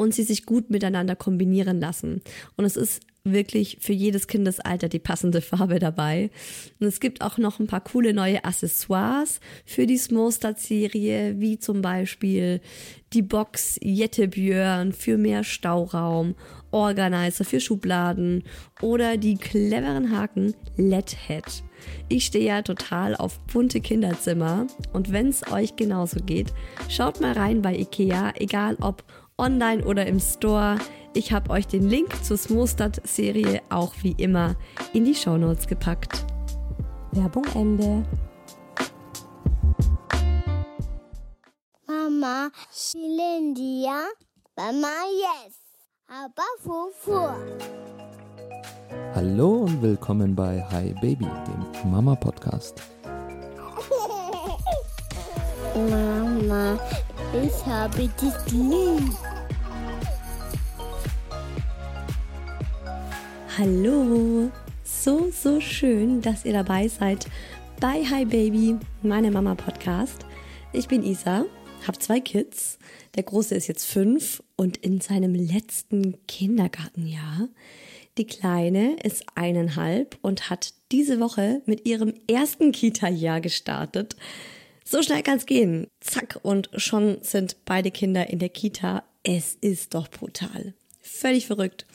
und sie sich gut miteinander kombinieren lassen. Und es ist wirklich für jedes Kindesalter die passende Farbe dabei. Und es gibt auch noch ein paar coole neue Accessoires für die Smostad-Serie, wie zum Beispiel die Box Jettebjörn für mehr Stauraum, Organizer für Schubladen oder die cleveren Haken LED Head. Ich stehe ja total auf bunte Kinderzimmer und wenn es euch genauso geht, schaut mal rein bei Ikea, egal ob online oder im Store. Ich habe euch den Link zur Smostad-Serie auch wie immer in die Shownotes gepackt. Werbung Ende. Mama, Shilindia, Mama, yes, aber Fufu. Hallo und willkommen bei Hi Baby, dem Mama Podcast. Mama, ich habe dich lieb. Hallo, so, so schön, dass ihr dabei seid bei Hi Baby, meine Mama Podcast. Ich bin Isa, habe zwei Kids. Der Große ist jetzt fünf und in seinem letzten Kindergartenjahr. Die Kleine ist eineinhalb und hat diese Woche mit ihrem ersten Kita-Jahr gestartet. So schnell kann's gehen. Zack, und schon sind beide Kinder in der Kita. Es ist doch brutal. Völlig verrückt.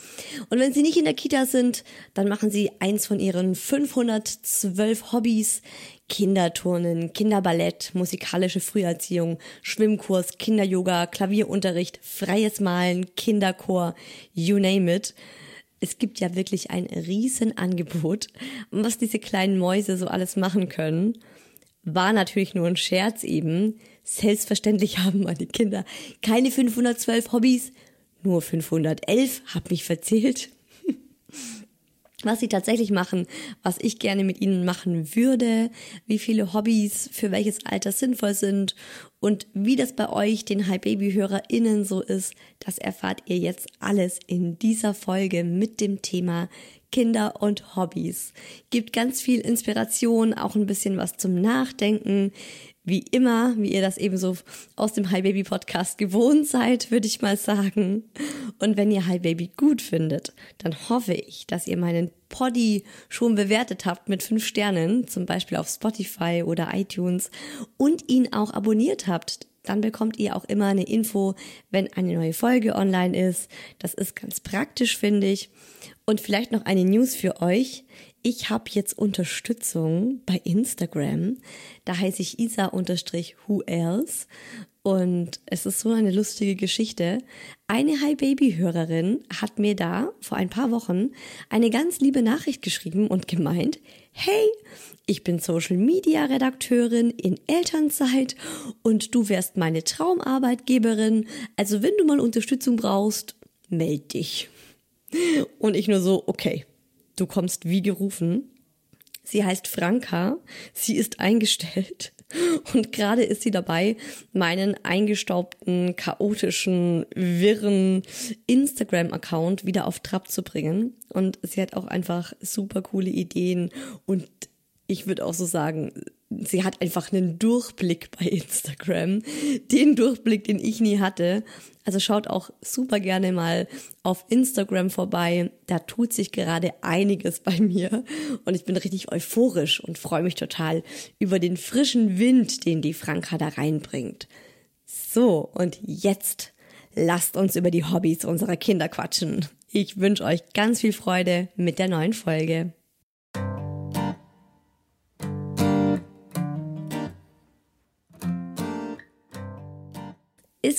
Und wenn sie nicht in der Kita sind, dann machen sie eins von ihren 512 Hobbys. Kinderturnen, Kinderballett, musikalische Früherziehung, Schwimmkurs, Kinderyoga, Klavierunterricht, freies Malen, Kinderchor, you name it. Es gibt ja wirklich ein Riesenangebot, was diese kleinen Mäuse so alles machen können. War natürlich nur ein Scherz eben. Selbstverständlich haben meine Kinder keine 512 Hobbys, nur 511, hab mich verzählt. Was sie tatsächlich machen, was ich gerne mit ihnen machen würde, wie viele Hobbys für welches Alter sinnvoll sind und wie das bei euch, den High Baby HörerInnen so ist, das erfahrt ihr jetzt alles in dieser Folge mit dem Thema Kinder und Hobbys. Gibt ganz viel Inspiration, auch ein bisschen was zum Nachdenken wie immer, wie ihr das eben so aus dem Hi Baby Podcast gewohnt seid, würde ich mal sagen. Und wenn ihr Hi Baby gut findet, dann hoffe ich, dass ihr meinen Poddy schon bewertet habt mit fünf Sternen, zum Beispiel auf Spotify oder iTunes und ihn auch abonniert habt. Dann bekommt ihr auch immer eine Info, wenn eine neue Folge online ist. Das ist ganz praktisch, finde ich. Und vielleicht noch eine News für euch. Ich habe jetzt Unterstützung bei Instagram. Da heiße ich Isa-Who Else. Und es ist so eine lustige Geschichte. Eine Hi Baby Hörerin hat mir da vor ein paar Wochen eine ganz liebe Nachricht geschrieben und gemeint, hey, ich bin Social Media Redakteurin in Elternzeit und du wärst meine Traumarbeitgeberin. Also wenn du mal Unterstützung brauchst, meld dich. Und ich nur so, okay Du kommst wie gerufen. Sie heißt Franka, sie ist eingestellt und gerade ist sie dabei, meinen eingestaubten, chaotischen, wirren Instagram-Account wieder auf Trab zu bringen. Und sie hat auch einfach super coole Ideen und ich würde auch so sagen, sie hat einfach einen Durchblick bei Instagram. Den Durchblick, den ich nie hatte. Also schaut auch super gerne mal auf Instagram vorbei. Da tut sich gerade einiges bei mir. Und ich bin richtig euphorisch und freue mich total über den frischen Wind, den die Franka da reinbringt. So, und jetzt lasst uns über die Hobbys unserer Kinder quatschen. Ich wünsche euch ganz viel Freude mit der neuen Folge.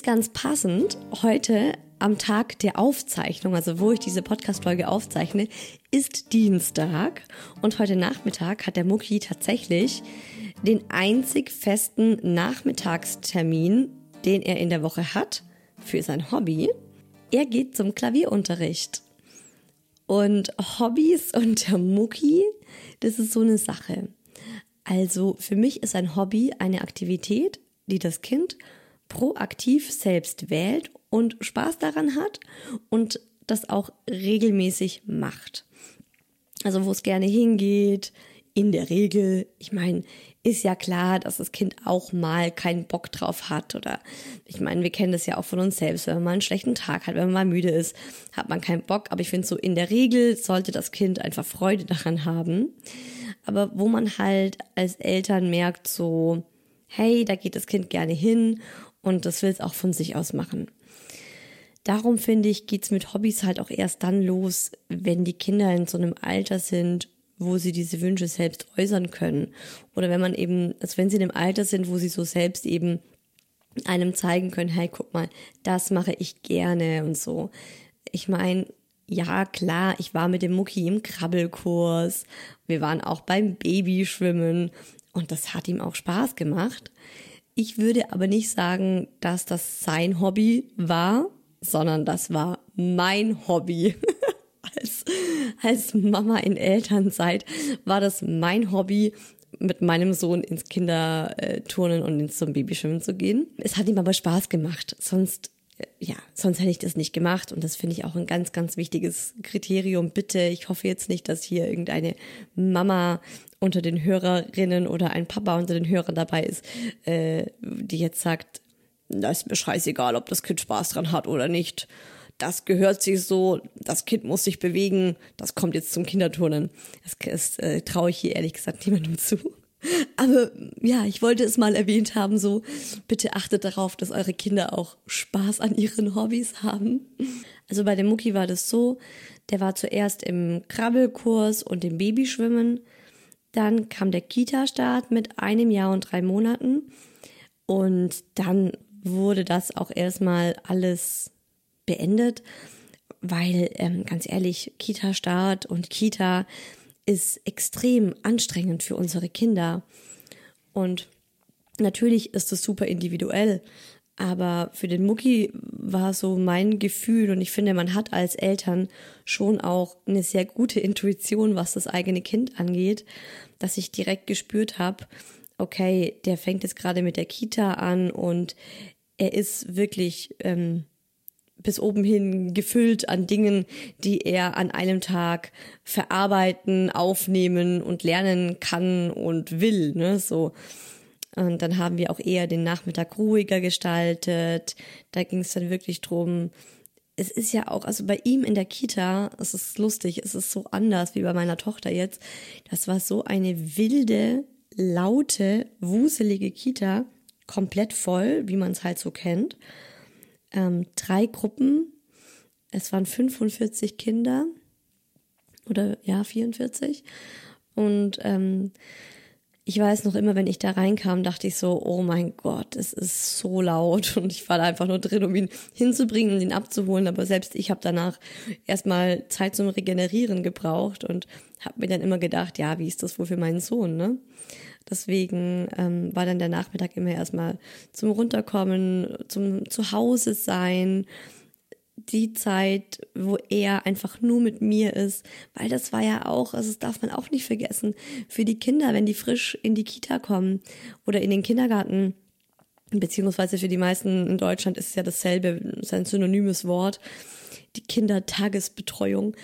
Ganz passend. Heute am Tag der Aufzeichnung, also wo ich diese Podcast-Folge aufzeichne, ist Dienstag. Und heute Nachmittag hat der Mucki tatsächlich den einzig festen Nachmittagstermin, den er in der Woche hat für sein Hobby. Er geht zum Klavierunterricht. Und Hobbys und der Mucki, das ist so eine Sache. Also für mich ist ein Hobby eine Aktivität, die das Kind proaktiv selbst wählt und Spaß daran hat und das auch regelmäßig macht. Also wo es gerne hingeht, in der Regel, ich meine, ist ja klar, dass das Kind auch mal keinen Bock drauf hat oder ich meine, wir kennen das ja auch von uns selbst, wenn man mal einen schlechten Tag hat, wenn man mal müde ist, hat man keinen Bock, aber ich finde so in der Regel sollte das Kind einfach Freude daran haben. Aber wo man halt als Eltern merkt so, hey, da geht das Kind gerne hin und das will es auch von sich aus machen. Darum finde ich, geht's mit Hobbys halt auch erst dann los, wenn die Kinder in so einem Alter sind, wo sie diese Wünsche selbst äußern können. Oder wenn man eben, also wenn sie in einem Alter sind, wo sie so selbst eben einem zeigen können, hey, guck mal, das mache ich gerne und so. Ich meine, ja, klar, ich war mit dem Mucki im Krabbelkurs. Wir waren auch beim Babyschwimmen und das hat ihm auch Spaß gemacht. Ich würde aber nicht sagen, dass das sein Hobby war, sondern das war mein Hobby. als, als Mama in Elternzeit war das mein Hobby, mit meinem Sohn ins Kinderturnen und ins zum Babyschwimmen zu gehen. Es hat ihm aber Spaß gemacht. Sonst ja, sonst hätte ich das nicht gemacht und das finde ich auch ein ganz, ganz wichtiges Kriterium. Bitte, ich hoffe jetzt nicht, dass hier irgendeine Mama unter den Hörerinnen oder ein Papa unter den Hörern dabei ist, äh, die jetzt sagt, da ist mir scheißegal, ob das Kind Spaß dran hat oder nicht. Das gehört sich so, das Kind muss sich bewegen, das kommt jetzt zum Kinderturnen. Das, das äh, traue ich hier ehrlich gesagt niemandem zu. Aber ja, ich wollte es mal erwähnt haben, so bitte achtet darauf, dass eure Kinder auch Spaß an ihren Hobbys haben. Also bei dem Mucki war das so, der war zuerst im Krabbelkurs und im Babyschwimmen. Dann kam der Kita-Start mit einem Jahr und drei Monaten. Und dann wurde das auch erstmal alles beendet, weil ähm, ganz ehrlich, Kita-Start und Kita ist extrem anstrengend für unsere Kinder. Und natürlich ist es super individuell, aber für den Mucki war so mein Gefühl und ich finde, man hat als Eltern schon auch eine sehr gute Intuition, was das eigene Kind angeht, dass ich direkt gespürt habe, okay, der fängt jetzt gerade mit der Kita an und er ist wirklich ähm, bis oben hin gefüllt an Dingen, die er an einem Tag verarbeiten, aufnehmen und lernen kann und will, ne, so. Und dann haben wir auch eher den Nachmittag ruhiger gestaltet. Da ging es dann wirklich drum. Es ist ja auch, also bei ihm in der Kita, es ist lustig, es ist so anders wie bei meiner Tochter jetzt. Das war so eine wilde, laute, wuselige Kita, komplett voll, wie man es halt so kennt ähm, drei Gruppen. Es waren 45 Kinder oder ja, 44. Und ähm, ich weiß noch immer, wenn ich da reinkam, dachte ich so, oh mein Gott, es ist so laut und ich war da einfach nur drin, um ihn hinzubringen und ihn abzuholen. Aber selbst ich habe danach erstmal Zeit zum Regenerieren gebraucht und habe mir dann immer gedacht, ja, wie ist das wohl für meinen Sohn, ne? Deswegen ähm, war dann der Nachmittag immer erstmal zum Runterkommen, zum Zuhause sein, die Zeit, wo er einfach nur mit mir ist, weil das war ja auch, also das darf man auch nicht vergessen, für die Kinder, wenn die frisch in die Kita kommen oder in den Kindergarten, beziehungsweise für die meisten in Deutschland ist es ja dasselbe, ist ein synonymes Wort, die Kindertagesbetreuung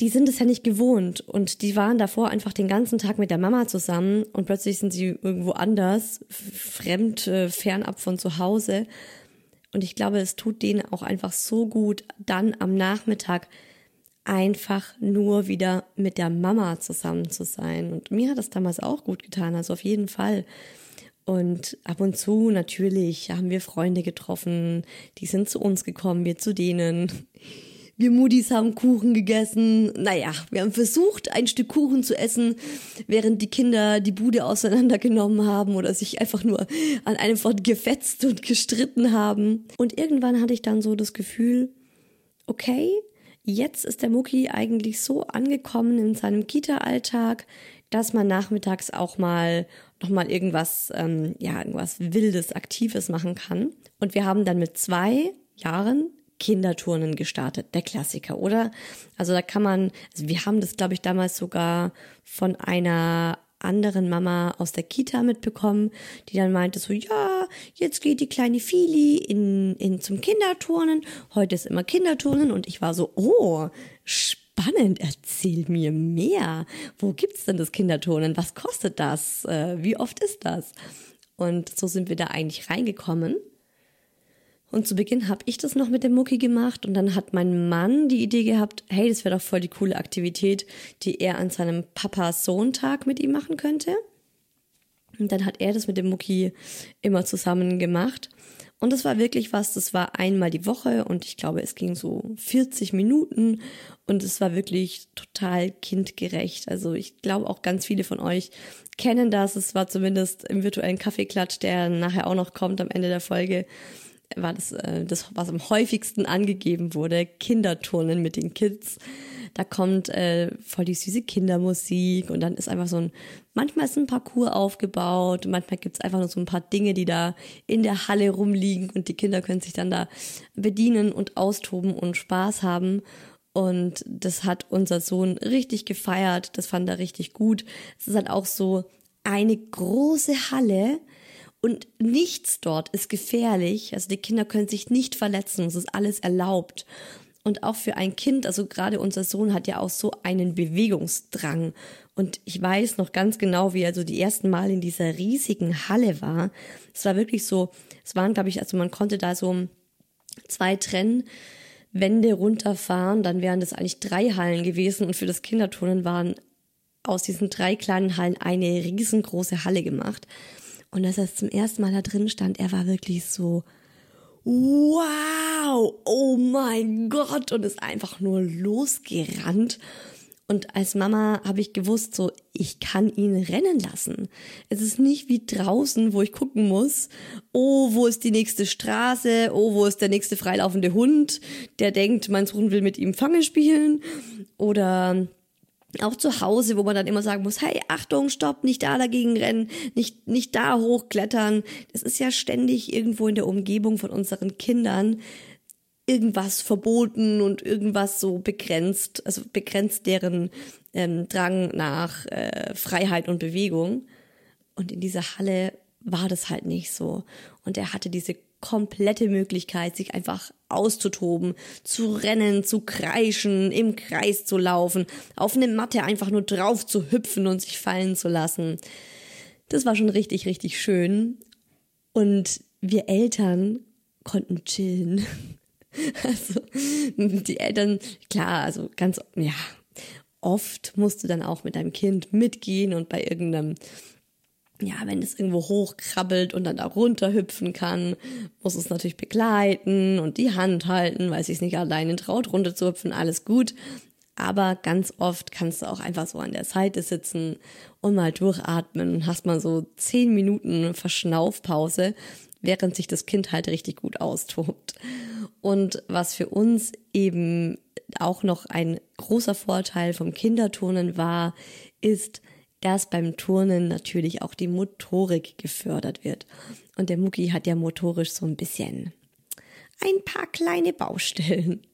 die sind es ja nicht gewohnt und die waren davor einfach den ganzen Tag mit der Mama zusammen und plötzlich sind sie irgendwo anders, fremd, äh, fernab von zu Hause. Und ich glaube, es tut denen auch einfach so gut, dann am Nachmittag einfach nur wieder mit der Mama zusammen zu sein. Und mir hat das damals auch gut getan, also auf jeden Fall. Und ab und zu natürlich haben wir Freunde getroffen, die sind zu uns gekommen, wir zu denen. Wir Mudis haben Kuchen gegessen. Naja, wir haben versucht, ein Stück Kuchen zu essen, während die Kinder die Bude auseinandergenommen haben oder sich einfach nur an einem Fort gefetzt und gestritten haben. Und irgendwann hatte ich dann so das Gefühl, okay, jetzt ist der Mucki eigentlich so angekommen in seinem Kita-Alltag, dass man nachmittags auch mal noch mal irgendwas, ähm, ja, irgendwas Wildes, Aktives machen kann. Und wir haben dann mit zwei Jahren Kinderturnen gestartet, der Klassiker, oder? Also da kann man, also wir haben das, glaube ich, damals sogar von einer anderen Mama aus der Kita mitbekommen, die dann meinte so, ja, jetzt geht die kleine Fili in, in zum Kinderturnen. Heute ist immer Kinderturnen und ich war so, oh, spannend, erzähl mir mehr. Wo gibt's denn das Kinderturnen? Was kostet das? Äh, wie oft ist das? Und so sind wir da eigentlich reingekommen. Und zu Beginn habe ich das noch mit dem Mucki gemacht und dann hat mein Mann die Idee gehabt, hey, das wäre doch voll die coole Aktivität, die er an seinem Papa-Sohn-Tag mit ihm machen könnte. Und dann hat er das mit dem Mucki immer zusammen gemacht. Und das war wirklich was, das war einmal die Woche und ich glaube, es ging so 40 Minuten und es war wirklich total kindgerecht. Also ich glaube auch ganz viele von euch kennen das. Es war zumindest im virtuellen Kaffeeklatsch, der nachher auch noch kommt am Ende der Folge war das, äh, das, was am häufigsten angegeben wurde, Kinderturnen mit den Kids. Da kommt äh, voll die süße Kindermusik und dann ist einfach so ein, manchmal ist ein Parcours aufgebaut, manchmal gibt's einfach nur so ein paar Dinge, die da in der Halle rumliegen und die Kinder können sich dann da bedienen und austoben und Spaß haben. Und das hat unser Sohn richtig gefeiert, das fand er richtig gut. Es ist halt auch so eine große Halle, und nichts dort ist gefährlich. Also die Kinder können sich nicht verletzen. Es ist alles erlaubt. Und auch für ein Kind, also gerade unser Sohn hat ja auch so einen Bewegungsdrang. Und ich weiß noch ganz genau, wie er so die ersten Mal in dieser riesigen Halle war. Es war wirklich so, es waren, glaube ich, also man konnte da so zwei Trennwände runterfahren. Dann wären das eigentlich drei Hallen gewesen. Und für das Kinderturnen waren aus diesen drei kleinen Hallen eine riesengroße Halle gemacht. Und als er zum ersten Mal da drin stand, er war wirklich so, wow, oh mein Gott, und ist einfach nur losgerannt. Und als Mama habe ich gewusst, so, ich kann ihn rennen lassen. Es ist nicht wie draußen, wo ich gucken muss, oh, wo ist die nächste Straße, oh, wo ist der nächste freilaufende Hund, der denkt, mein Sohn will mit ihm Fangen spielen. Oder auch zu Hause, wo man dann immer sagen muss, hey, Achtung, stopp, nicht da dagegen rennen, nicht, nicht da hochklettern. Das ist ja ständig irgendwo in der Umgebung von unseren Kindern irgendwas verboten und irgendwas so begrenzt, also begrenzt deren ähm, Drang nach äh, Freiheit und Bewegung. Und in dieser Halle war das halt nicht so. Und er hatte diese komplette Möglichkeit, sich einfach auszutoben, zu rennen, zu kreischen, im Kreis zu laufen, auf eine Matte einfach nur drauf zu hüpfen und sich fallen zu lassen. Das war schon richtig, richtig schön. Und wir Eltern konnten chillen. Also die Eltern, klar, also ganz, ja, oft musst du dann auch mit deinem Kind mitgehen und bei irgendeinem ja, wenn es irgendwo hochkrabbelt und dann da runterhüpfen kann, muss es natürlich begleiten und die Hand halten, weil es sich nicht alleine traut, runter zu hüpfen, alles gut. Aber ganz oft kannst du auch einfach so an der Seite sitzen und mal durchatmen und hast mal so zehn Minuten Verschnaufpause, während sich das Kind halt richtig gut austobt. Und was für uns eben auch noch ein großer Vorteil vom Kinderturnen war, ist, dass beim Turnen natürlich auch die Motorik gefördert wird. Und der Mucki hat ja motorisch so ein bisschen ein paar kleine Baustellen.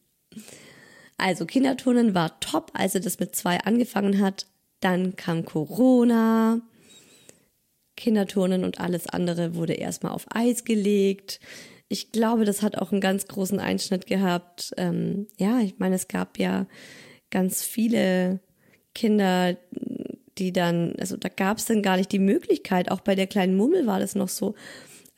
Also Kinderturnen war top, als er das mit zwei angefangen hat. Dann kam Corona. Kinderturnen und alles andere wurde erstmal auf Eis gelegt. Ich glaube, das hat auch einen ganz großen Einschnitt gehabt. Ähm, ja, ich meine, es gab ja ganz viele Kinder, die dann, also da gab es dann gar nicht die Möglichkeit, auch bei der kleinen Mummel war das noch so,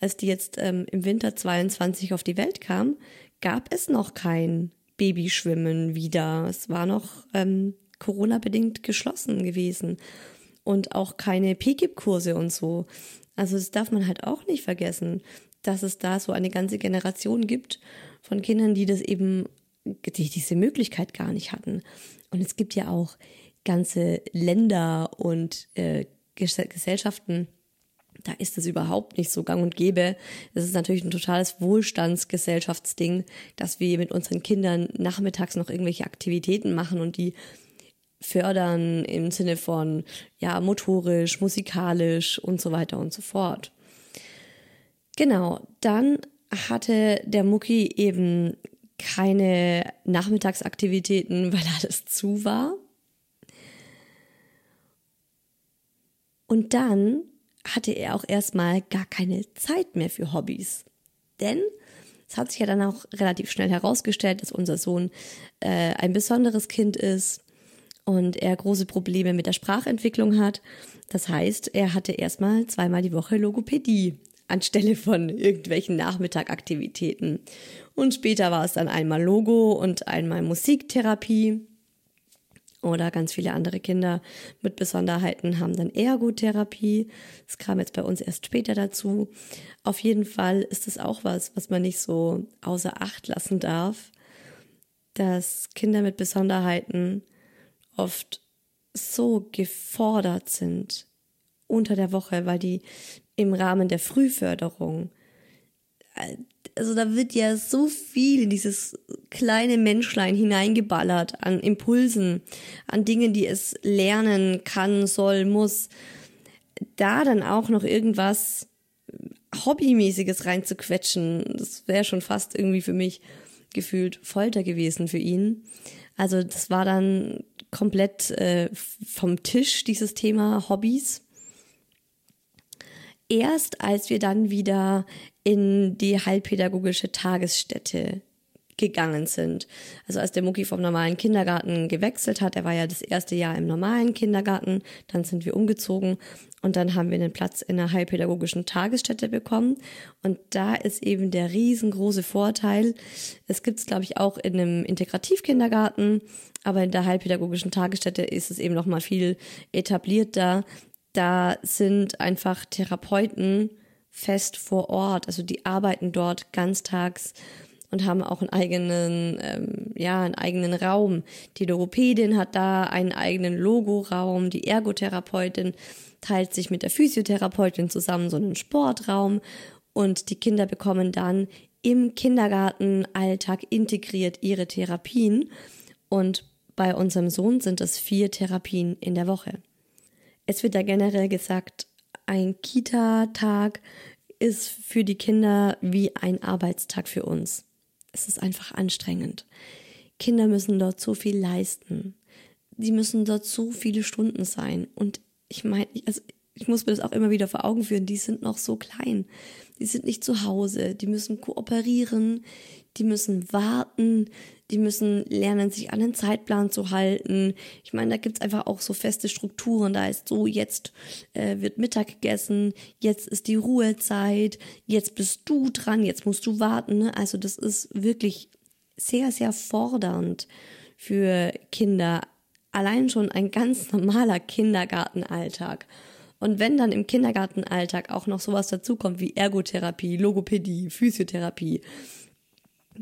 als die jetzt ähm, im Winter 22 auf die Welt kam, gab es noch kein Babyschwimmen wieder. Es war noch ähm, Corona-bedingt geschlossen gewesen und auch keine PGIP-Kurse und so. Also das darf man halt auch nicht vergessen, dass es da so eine ganze Generation gibt von Kindern, die das eben, die diese Möglichkeit gar nicht hatten. Und es gibt ja auch ganze Länder und äh, Gesellschaften, da ist es überhaupt nicht so gang und gäbe. Es ist natürlich ein totales Wohlstandsgesellschaftsding, dass wir mit unseren Kindern nachmittags noch irgendwelche Aktivitäten machen und die fördern im Sinne von, ja, motorisch, musikalisch und so weiter und so fort. Genau, dann hatte der Mucki eben keine Nachmittagsaktivitäten, weil alles zu war. Und dann hatte er auch erstmal gar keine Zeit mehr für Hobbys. Denn es hat sich ja dann auch relativ schnell herausgestellt, dass unser Sohn äh, ein besonderes Kind ist und er große Probleme mit der Sprachentwicklung hat. Das heißt, er hatte erstmal zweimal die Woche Logopädie anstelle von irgendwelchen Nachmittagaktivitäten. Und später war es dann einmal Logo und einmal Musiktherapie oder ganz viele andere Kinder mit Besonderheiten haben dann Ergotherapie. Das kam jetzt bei uns erst später dazu. Auf jeden Fall ist es auch was, was man nicht so außer Acht lassen darf, dass Kinder mit Besonderheiten oft so gefordert sind unter der Woche, weil die im Rahmen der Frühförderung also da wird ja so viel in dieses kleine Menschlein hineingeballert an Impulsen, an Dingen, die es lernen kann, soll, muss. Da dann auch noch irgendwas Hobbymäßiges reinzuquetschen, das wäre schon fast irgendwie für mich gefühlt Folter gewesen für ihn. Also das war dann komplett äh, vom Tisch, dieses Thema Hobbys erst als wir dann wieder in die heilpädagogische Tagesstätte gegangen sind. Also als der Mucki vom normalen Kindergarten gewechselt hat, er war ja das erste Jahr im normalen Kindergarten, dann sind wir umgezogen und dann haben wir einen Platz in einer heilpädagogischen Tagesstätte bekommen. Und da ist eben der riesengroße Vorteil. Es gibt es, glaube ich, auch in einem Integrativkindergarten, aber in der heilpädagogischen Tagesstätte ist es eben noch mal viel etablierter. Da sind einfach Therapeuten, fest vor Ort. Also die arbeiten dort ganztags und haben auch einen eigenen, ähm, ja, einen eigenen Raum. Die Logopädin hat da einen eigenen Logoraum. Die Ergotherapeutin teilt sich mit der Physiotherapeutin zusammen so einen Sportraum und die Kinder bekommen dann im Kindergartenalltag integriert ihre Therapien und bei unserem Sohn sind es vier Therapien in der Woche. Es wird da generell gesagt, ein Kita-Tag ist für die Kinder wie ein Arbeitstag für uns. Es ist einfach anstrengend. Kinder müssen dort so viel leisten. Sie müssen dort so viele Stunden sein. Und ich meine, also ich muss mir das auch immer wieder vor Augen führen, die sind noch so klein. Die sind nicht zu Hause, die müssen kooperieren, die müssen warten, die müssen lernen, sich an den Zeitplan zu halten. Ich meine, da gibt's einfach auch so feste Strukturen. Da ist so, jetzt äh, wird Mittag gegessen, jetzt ist die Ruhezeit, jetzt bist du dran, jetzt musst du warten. Ne? Also das ist wirklich sehr, sehr fordernd für Kinder. Allein schon ein ganz normaler Kindergartenalltag. Und wenn dann im Kindergartenalltag auch noch sowas dazukommt wie Ergotherapie, Logopädie, Physiotherapie,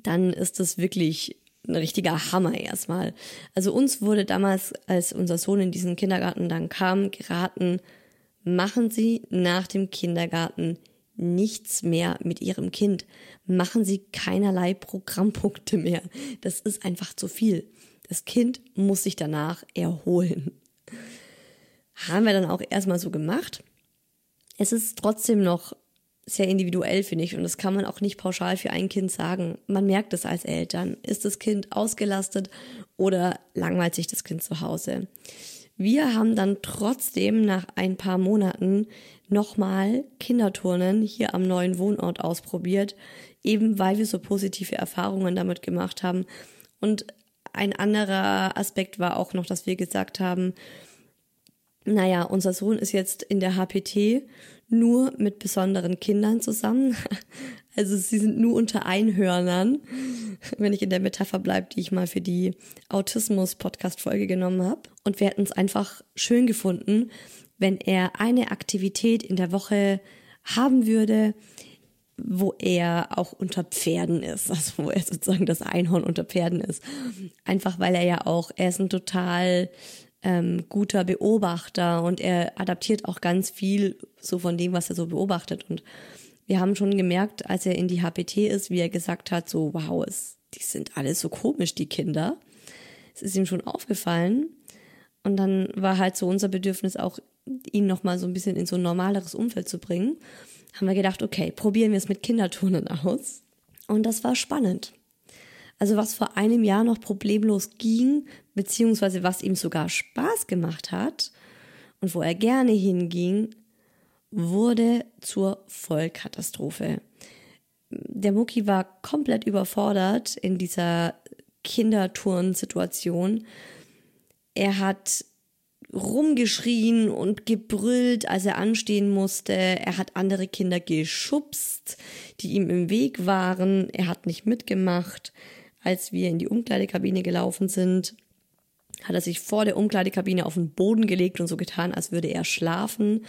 dann ist das wirklich ein richtiger Hammer erstmal. Also uns wurde damals, als unser Sohn in diesen Kindergarten dann kam, geraten, machen Sie nach dem Kindergarten nichts mehr mit Ihrem Kind. Machen Sie keinerlei Programmpunkte mehr. Das ist einfach zu viel. Das Kind muss sich danach erholen. Haben wir dann auch erstmal so gemacht. Es ist trotzdem noch sehr individuell, finde ich. Und das kann man auch nicht pauschal für ein Kind sagen. Man merkt es als Eltern. Ist das Kind ausgelastet oder langweilt sich das Kind zu Hause? Wir haben dann trotzdem nach ein paar Monaten nochmal Kinderturnen hier am neuen Wohnort ausprobiert, eben weil wir so positive Erfahrungen damit gemacht haben und ein anderer Aspekt war auch noch, dass wir gesagt haben, naja, unser Sohn ist jetzt in der HPT nur mit besonderen Kindern zusammen. Also sie sind nur unter Einhörnern, wenn ich in der Metapher bleibe, die ich mal für die Autismus-Podcast-Folge genommen habe. Und wir hätten es einfach schön gefunden, wenn er eine Aktivität in der Woche haben würde, wo er auch unter Pferden ist, also wo er sozusagen das Einhorn unter Pferden ist. Einfach weil er ja auch, er ist ein total ähm, guter Beobachter und er adaptiert auch ganz viel so von dem, was er so beobachtet. Und wir haben schon gemerkt, als er in die HPT ist, wie er gesagt hat, so, wow, es, die sind alle so komisch, die Kinder. Es ist ihm schon aufgefallen. Und dann war halt so unser Bedürfnis auch, ihn nochmal so ein bisschen in so ein normaleres Umfeld zu bringen. Haben wir gedacht, okay, probieren wir es mit Kinderturnen aus. Und das war spannend. Also was vor einem Jahr noch problemlos ging, beziehungsweise was ihm sogar Spaß gemacht hat und wo er gerne hinging, wurde zur Vollkatastrophe. Der Mucki war komplett überfordert in dieser Kinderturnsituation. Er hat rumgeschrien und gebrüllt, als er anstehen musste. Er hat andere Kinder geschubst, die ihm im Weg waren. Er hat nicht mitgemacht. Als wir in die Umkleidekabine gelaufen sind, hat er sich vor der Umkleidekabine auf den Boden gelegt und so getan, als würde er schlafen.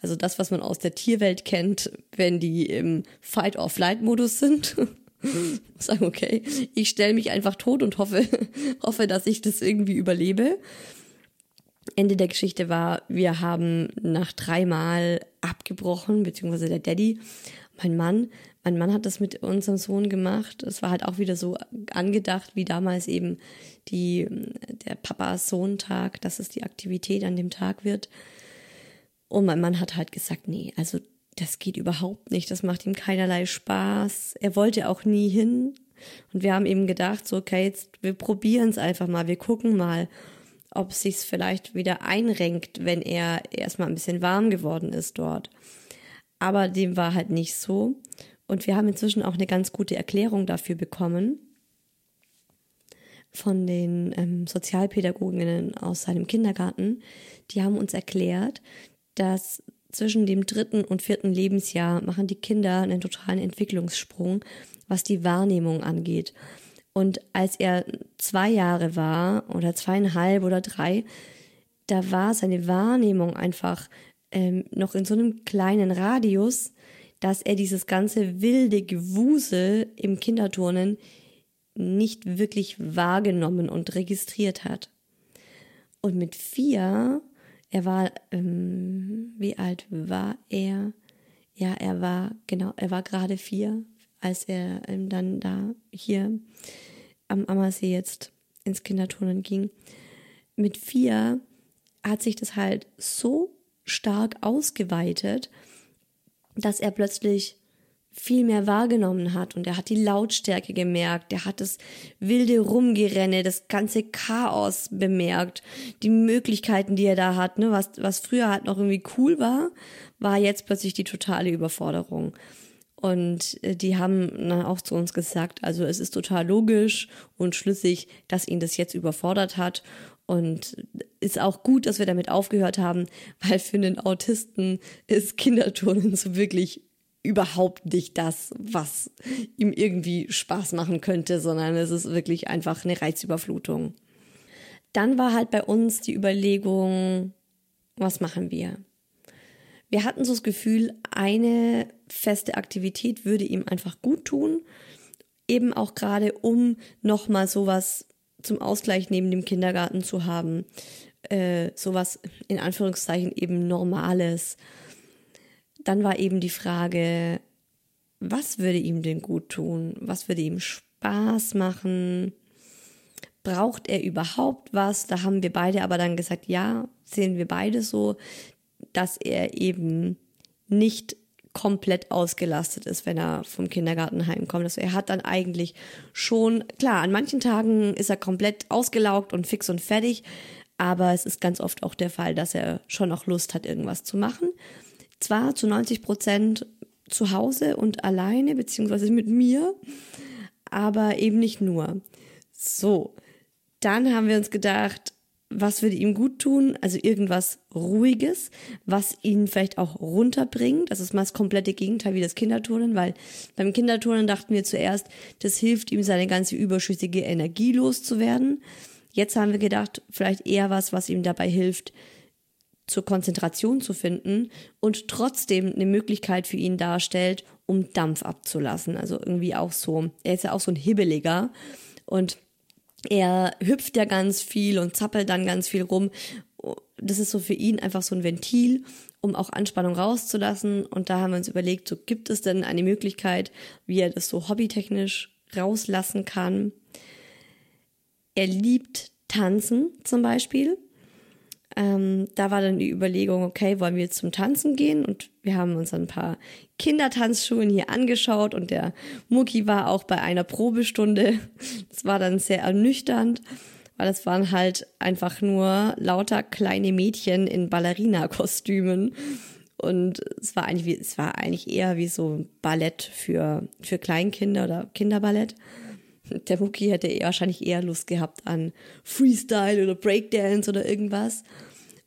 Also das, was man aus der Tierwelt kennt, wenn die im Fight-or-Flight-Modus sind. Sagen, okay, ich stelle mich einfach tot und hoffe, hoffe, dass ich das irgendwie überlebe. Ende der Geschichte war, wir haben nach dreimal abgebrochen, beziehungsweise der Daddy, mein Mann, mein Mann hat das mit unserem Sohn gemacht. Es war halt auch wieder so angedacht, wie damals eben die, der Papa-Sohn-Tag, dass es die Aktivität an dem Tag wird. Und mein Mann hat halt gesagt, nee, also das geht überhaupt nicht, das macht ihm keinerlei Spaß. Er wollte auch nie hin. Und wir haben eben gedacht, so, okay, jetzt, wir probieren es einfach mal, wir gucken mal, ob es sich vielleicht wieder einrenkt, wenn er erstmal ein bisschen warm geworden ist dort. Aber dem war halt nicht so. Und wir haben inzwischen auch eine ganz gute Erklärung dafür bekommen von den ähm, Sozialpädagoginnen aus seinem Kindergarten. Die haben uns erklärt, dass zwischen dem dritten und vierten Lebensjahr machen die Kinder einen totalen Entwicklungssprung, was die Wahrnehmung angeht. Und als er zwei Jahre war oder zweieinhalb oder drei, da war seine Wahrnehmung einfach ähm, noch in so einem kleinen Radius, dass er dieses ganze wilde Gewusel im Kinderturnen nicht wirklich wahrgenommen und registriert hat. Und mit vier, er war, ähm, wie alt war er? Ja, er war, genau, er war gerade vier, als er ähm, dann da hier am Ammersee jetzt ins Kinderturnen ging. Mit vier hat sich das halt so stark ausgeweitet, dass er plötzlich viel mehr wahrgenommen hat und er hat die Lautstärke gemerkt, er hat das wilde Rumgerenne, das ganze Chaos bemerkt, die Möglichkeiten, die er da hat, ne, was, was früher halt noch irgendwie cool war, war jetzt plötzlich die totale Überforderung. Und äh, die haben dann auch zu uns gesagt, also es ist total logisch und schlüssig, dass ihn das jetzt überfordert hat und ist auch gut, dass wir damit aufgehört haben, weil für einen Autisten ist Kinderturnen so wirklich überhaupt nicht das, was ihm irgendwie Spaß machen könnte, sondern es ist wirklich einfach eine Reizüberflutung. Dann war halt bei uns die Überlegung, was machen wir? Wir hatten so das Gefühl, eine feste Aktivität würde ihm einfach gut tun, eben auch gerade um nochmal sowas zum Ausgleich neben dem Kindergarten zu haben. Äh, sowas in Anführungszeichen eben Normales. Dann war eben die Frage, was würde ihm denn gut tun? Was würde ihm Spaß machen? Braucht er überhaupt was? Da haben wir beide aber dann gesagt, ja, sehen wir beide so, dass er eben nicht komplett ausgelastet ist, wenn er vom Kindergarten heimkommt. Also er hat dann eigentlich schon, klar, an manchen Tagen ist er komplett ausgelaugt und fix und fertig, aber es ist ganz oft auch der Fall, dass er schon auch Lust hat, irgendwas zu machen. Zwar zu 90 Prozent zu Hause und alleine, beziehungsweise mit mir, aber eben nicht nur. So, dann haben wir uns gedacht, was würde ihm gut tun? Also irgendwas Ruhiges, was ihn vielleicht auch runterbringt. Das ist mal das komplette Gegenteil wie das Kinderturnen, weil beim Kinderturnen dachten wir zuerst, das hilft ihm, seine ganze überschüssige Energie loszuwerden. Jetzt haben wir gedacht, vielleicht eher was, was ihm dabei hilft, zur Konzentration zu finden und trotzdem eine Möglichkeit für ihn darstellt, um Dampf abzulassen. Also irgendwie auch so, er ist ja auch so ein Hibbeliger und er hüpft ja ganz viel und zappelt dann ganz viel rum. Das ist so für ihn einfach so ein Ventil, um auch Anspannung rauszulassen. Und da haben wir uns überlegt, so gibt es denn eine Möglichkeit, wie er das so hobbytechnisch rauslassen kann. Er liebt Tanzen zum Beispiel. Ähm, da war dann die Überlegung, okay, wollen wir zum Tanzen gehen? Und wir haben uns ein paar Kindertanzschulen hier angeschaut und der Mucki war auch bei einer Probestunde. Das war dann sehr ernüchternd, weil es waren halt einfach nur lauter kleine Mädchen in Ballerina-Kostümen. Und es war eigentlich, wie, es war eigentlich eher wie so Ballett für, für Kleinkinder oder Kinderballett. Der Mucki hätte eher, wahrscheinlich eher Lust gehabt an Freestyle oder Breakdance oder irgendwas.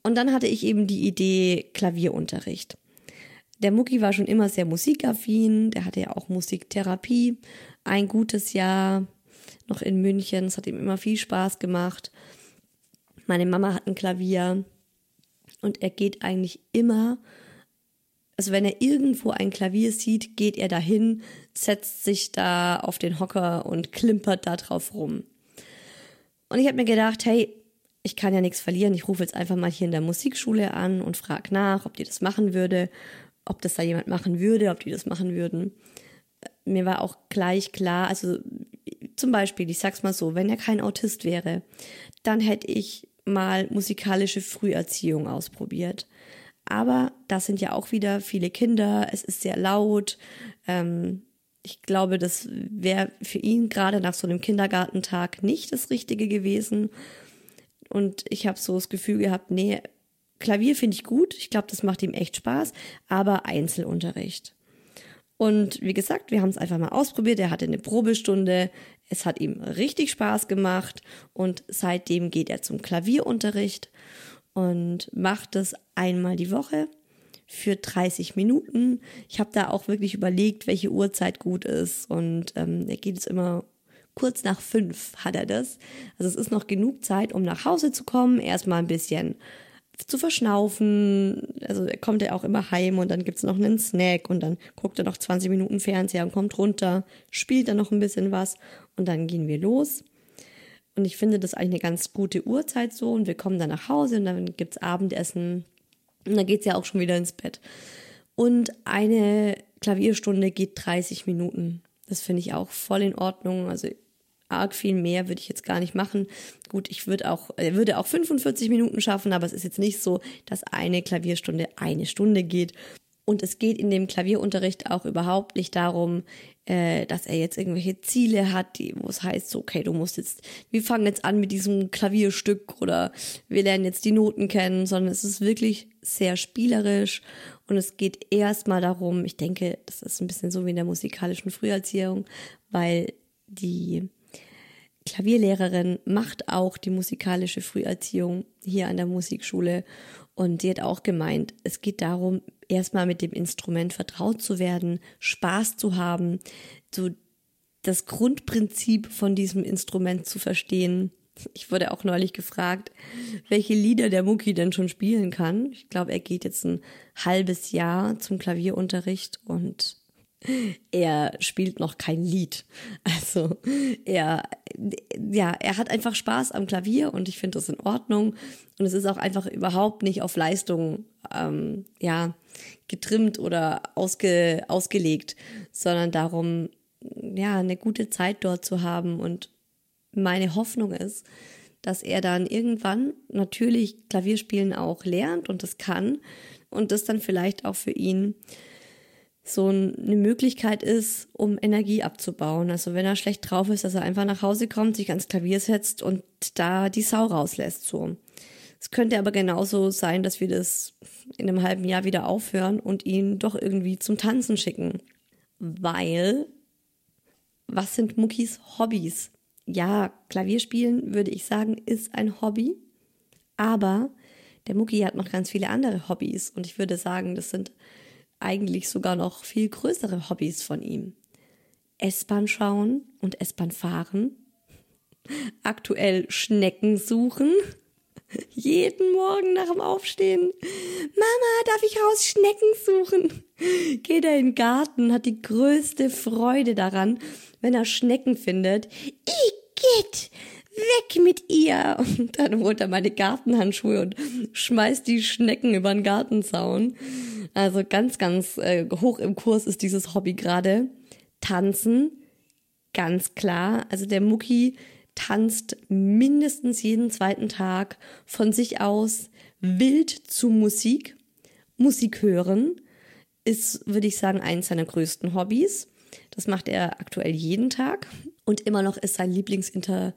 Und dann hatte ich eben die Idee Klavierunterricht. Der Mucki war schon immer sehr musikaffin, der hatte ja auch Musiktherapie, ein gutes Jahr noch in München, es hat ihm immer viel Spaß gemacht. Meine Mama hat ein Klavier und er geht eigentlich immer also wenn er irgendwo ein Klavier sieht, geht er dahin, setzt sich da auf den Hocker und klimpert da drauf rum. Und ich habe mir gedacht, hey, ich kann ja nichts verlieren. Ich rufe jetzt einfach mal hier in der Musikschule an und frage nach, ob die das machen würde, ob das da jemand machen würde, ob die das machen würden. Mir war auch gleich klar, also zum Beispiel, ich sag's mal so, wenn er kein Autist wäre, dann hätte ich mal musikalische Früherziehung ausprobiert. Aber da sind ja auch wieder viele Kinder, es ist sehr laut. Ähm, ich glaube, das wäre für ihn gerade nach so einem Kindergartentag nicht das Richtige gewesen. Und ich habe so das Gefühl gehabt, nee, Klavier finde ich gut. Ich glaube, das macht ihm echt Spaß, aber Einzelunterricht. Und wie gesagt, wir haben es einfach mal ausprobiert. Er hatte eine Probestunde. Es hat ihm richtig Spaß gemacht und seitdem geht er zum Klavierunterricht und mache das einmal die Woche für 30 Minuten. Ich habe da auch wirklich überlegt, welche Uhrzeit gut ist und ähm, er geht es immer kurz nach fünf hat er das. Also es ist noch genug Zeit, um nach Hause zu kommen, erstmal ein bisschen zu verschnaufen. Also er kommt ja auch immer heim und dann gibt's noch einen Snack und dann guckt er noch 20 Minuten Fernseher und kommt runter, spielt dann noch ein bisschen was und dann gehen wir los. Und ich finde das eigentlich eine ganz gute Uhrzeit so. Und wir kommen dann nach Hause und dann gibt's Abendessen. Und dann geht's ja auch schon wieder ins Bett. Und eine Klavierstunde geht 30 Minuten. Das finde ich auch voll in Ordnung. Also arg viel mehr würde ich jetzt gar nicht machen. Gut, ich würde auch, äh, würde auch 45 Minuten schaffen, aber es ist jetzt nicht so, dass eine Klavierstunde eine Stunde geht. Und es geht in dem Klavierunterricht auch überhaupt nicht darum, äh, dass er jetzt irgendwelche Ziele hat, wo es heißt, okay, du musst jetzt, wir fangen jetzt an mit diesem Klavierstück oder wir lernen jetzt die Noten kennen, sondern es ist wirklich sehr spielerisch. Und es geht erstmal darum, ich denke, das ist ein bisschen so wie in der musikalischen Früherziehung, weil die Klavierlehrerin macht auch die musikalische Früherziehung hier an der Musikschule. Und die hat auch gemeint, es geht darum, erstmal mit dem Instrument vertraut zu werden, Spaß zu haben, so das Grundprinzip von diesem Instrument zu verstehen. Ich wurde auch neulich gefragt, welche Lieder der Mucki denn schon spielen kann. Ich glaube, er geht jetzt ein halbes Jahr zum Klavierunterricht und er spielt noch kein Lied. Also er, ja, er hat einfach Spaß am Klavier und ich finde das in Ordnung. Und es ist auch einfach überhaupt nicht auf Leistung, ähm, ja, getrimmt oder ausge, ausgelegt, sondern darum, ja, eine gute Zeit dort zu haben. Und meine Hoffnung ist, dass er dann irgendwann natürlich Klavierspielen auch lernt und das kann und das dann vielleicht auch für ihn so eine Möglichkeit ist, um Energie abzubauen. Also wenn er schlecht drauf ist, dass er einfach nach Hause kommt, sich ans Klavier setzt und da die Sau rauslässt. So. Es könnte aber genauso sein, dass wir das in einem halben Jahr wieder aufhören und ihn doch irgendwie zum Tanzen schicken. Weil, was sind Muckis Hobbys? ja, Klavierspielen würde ich sagen, ist ein Hobby. Aber der Mucki hat noch ganz viele andere Hobbys und ich würde sagen, das sind eigentlich sogar noch viel größere Hobbys von ihm. S-Bahn schauen und S-Bahn fahren. Aktuell Schnecken suchen. Jeden Morgen nach dem Aufstehen. Mama, darf ich raus Schnecken suchen? Geht er in den Garten, hat die größte Freude daran, wenn er Schnecken findet. Igitt, weg mit ihr! Und dann holt er meine Gartenhandschuhe und schmeißt die Schnecken über den Gartenzaun. Also ganz, ganz äh, hoch im Kurs ist dieses Hobby gerade. Tanzen, ganz klar. Also der Mucki tanzt mindestens jeden zweiten Tag von sich aus wild zu Musik. Musik hören ist, würde ich sagen, eins seiner größten Hobbys. Das macht er aktuell jeden Tag. Und immer noch ist sein Lieblingsinterpret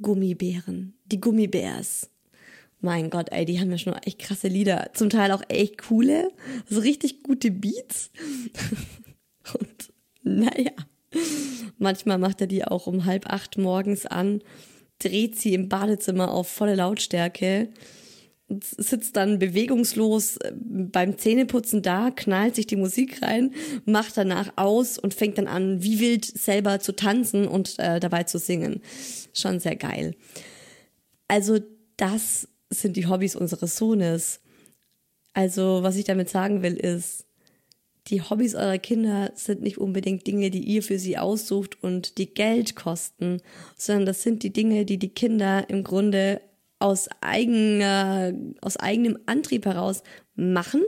Gummibären. Die Gummibärs. Mein Gott, ey, die haben ja schon echt krasse Lieder. Zum Teil auch echt coole. So richtig gute Beats. Und naja, manchmal macht er die auch um halb acht morgens an, dreht sie im Badezimmer auf volle Lautstärke sitzt dann bewegungslos äh, beim Zähneputzen da, knallt sich die Musik rein, macht danach aus und fängt dann an, wie wild selber zu tanzen und äh, dabei zu singen. Schon sehr geil. Also das sind die Hobbys unseres Sohnes. Also was ich damit sagen will ist, die Hobbys eurer Kinder sind nicht unbedingt Dinge, die ihr für sie aussucht und die Geld kosten, sondern das sind die Dinge, die die Kinder im Grunde aus eigener, aus eigenem Antrieb heraus machen,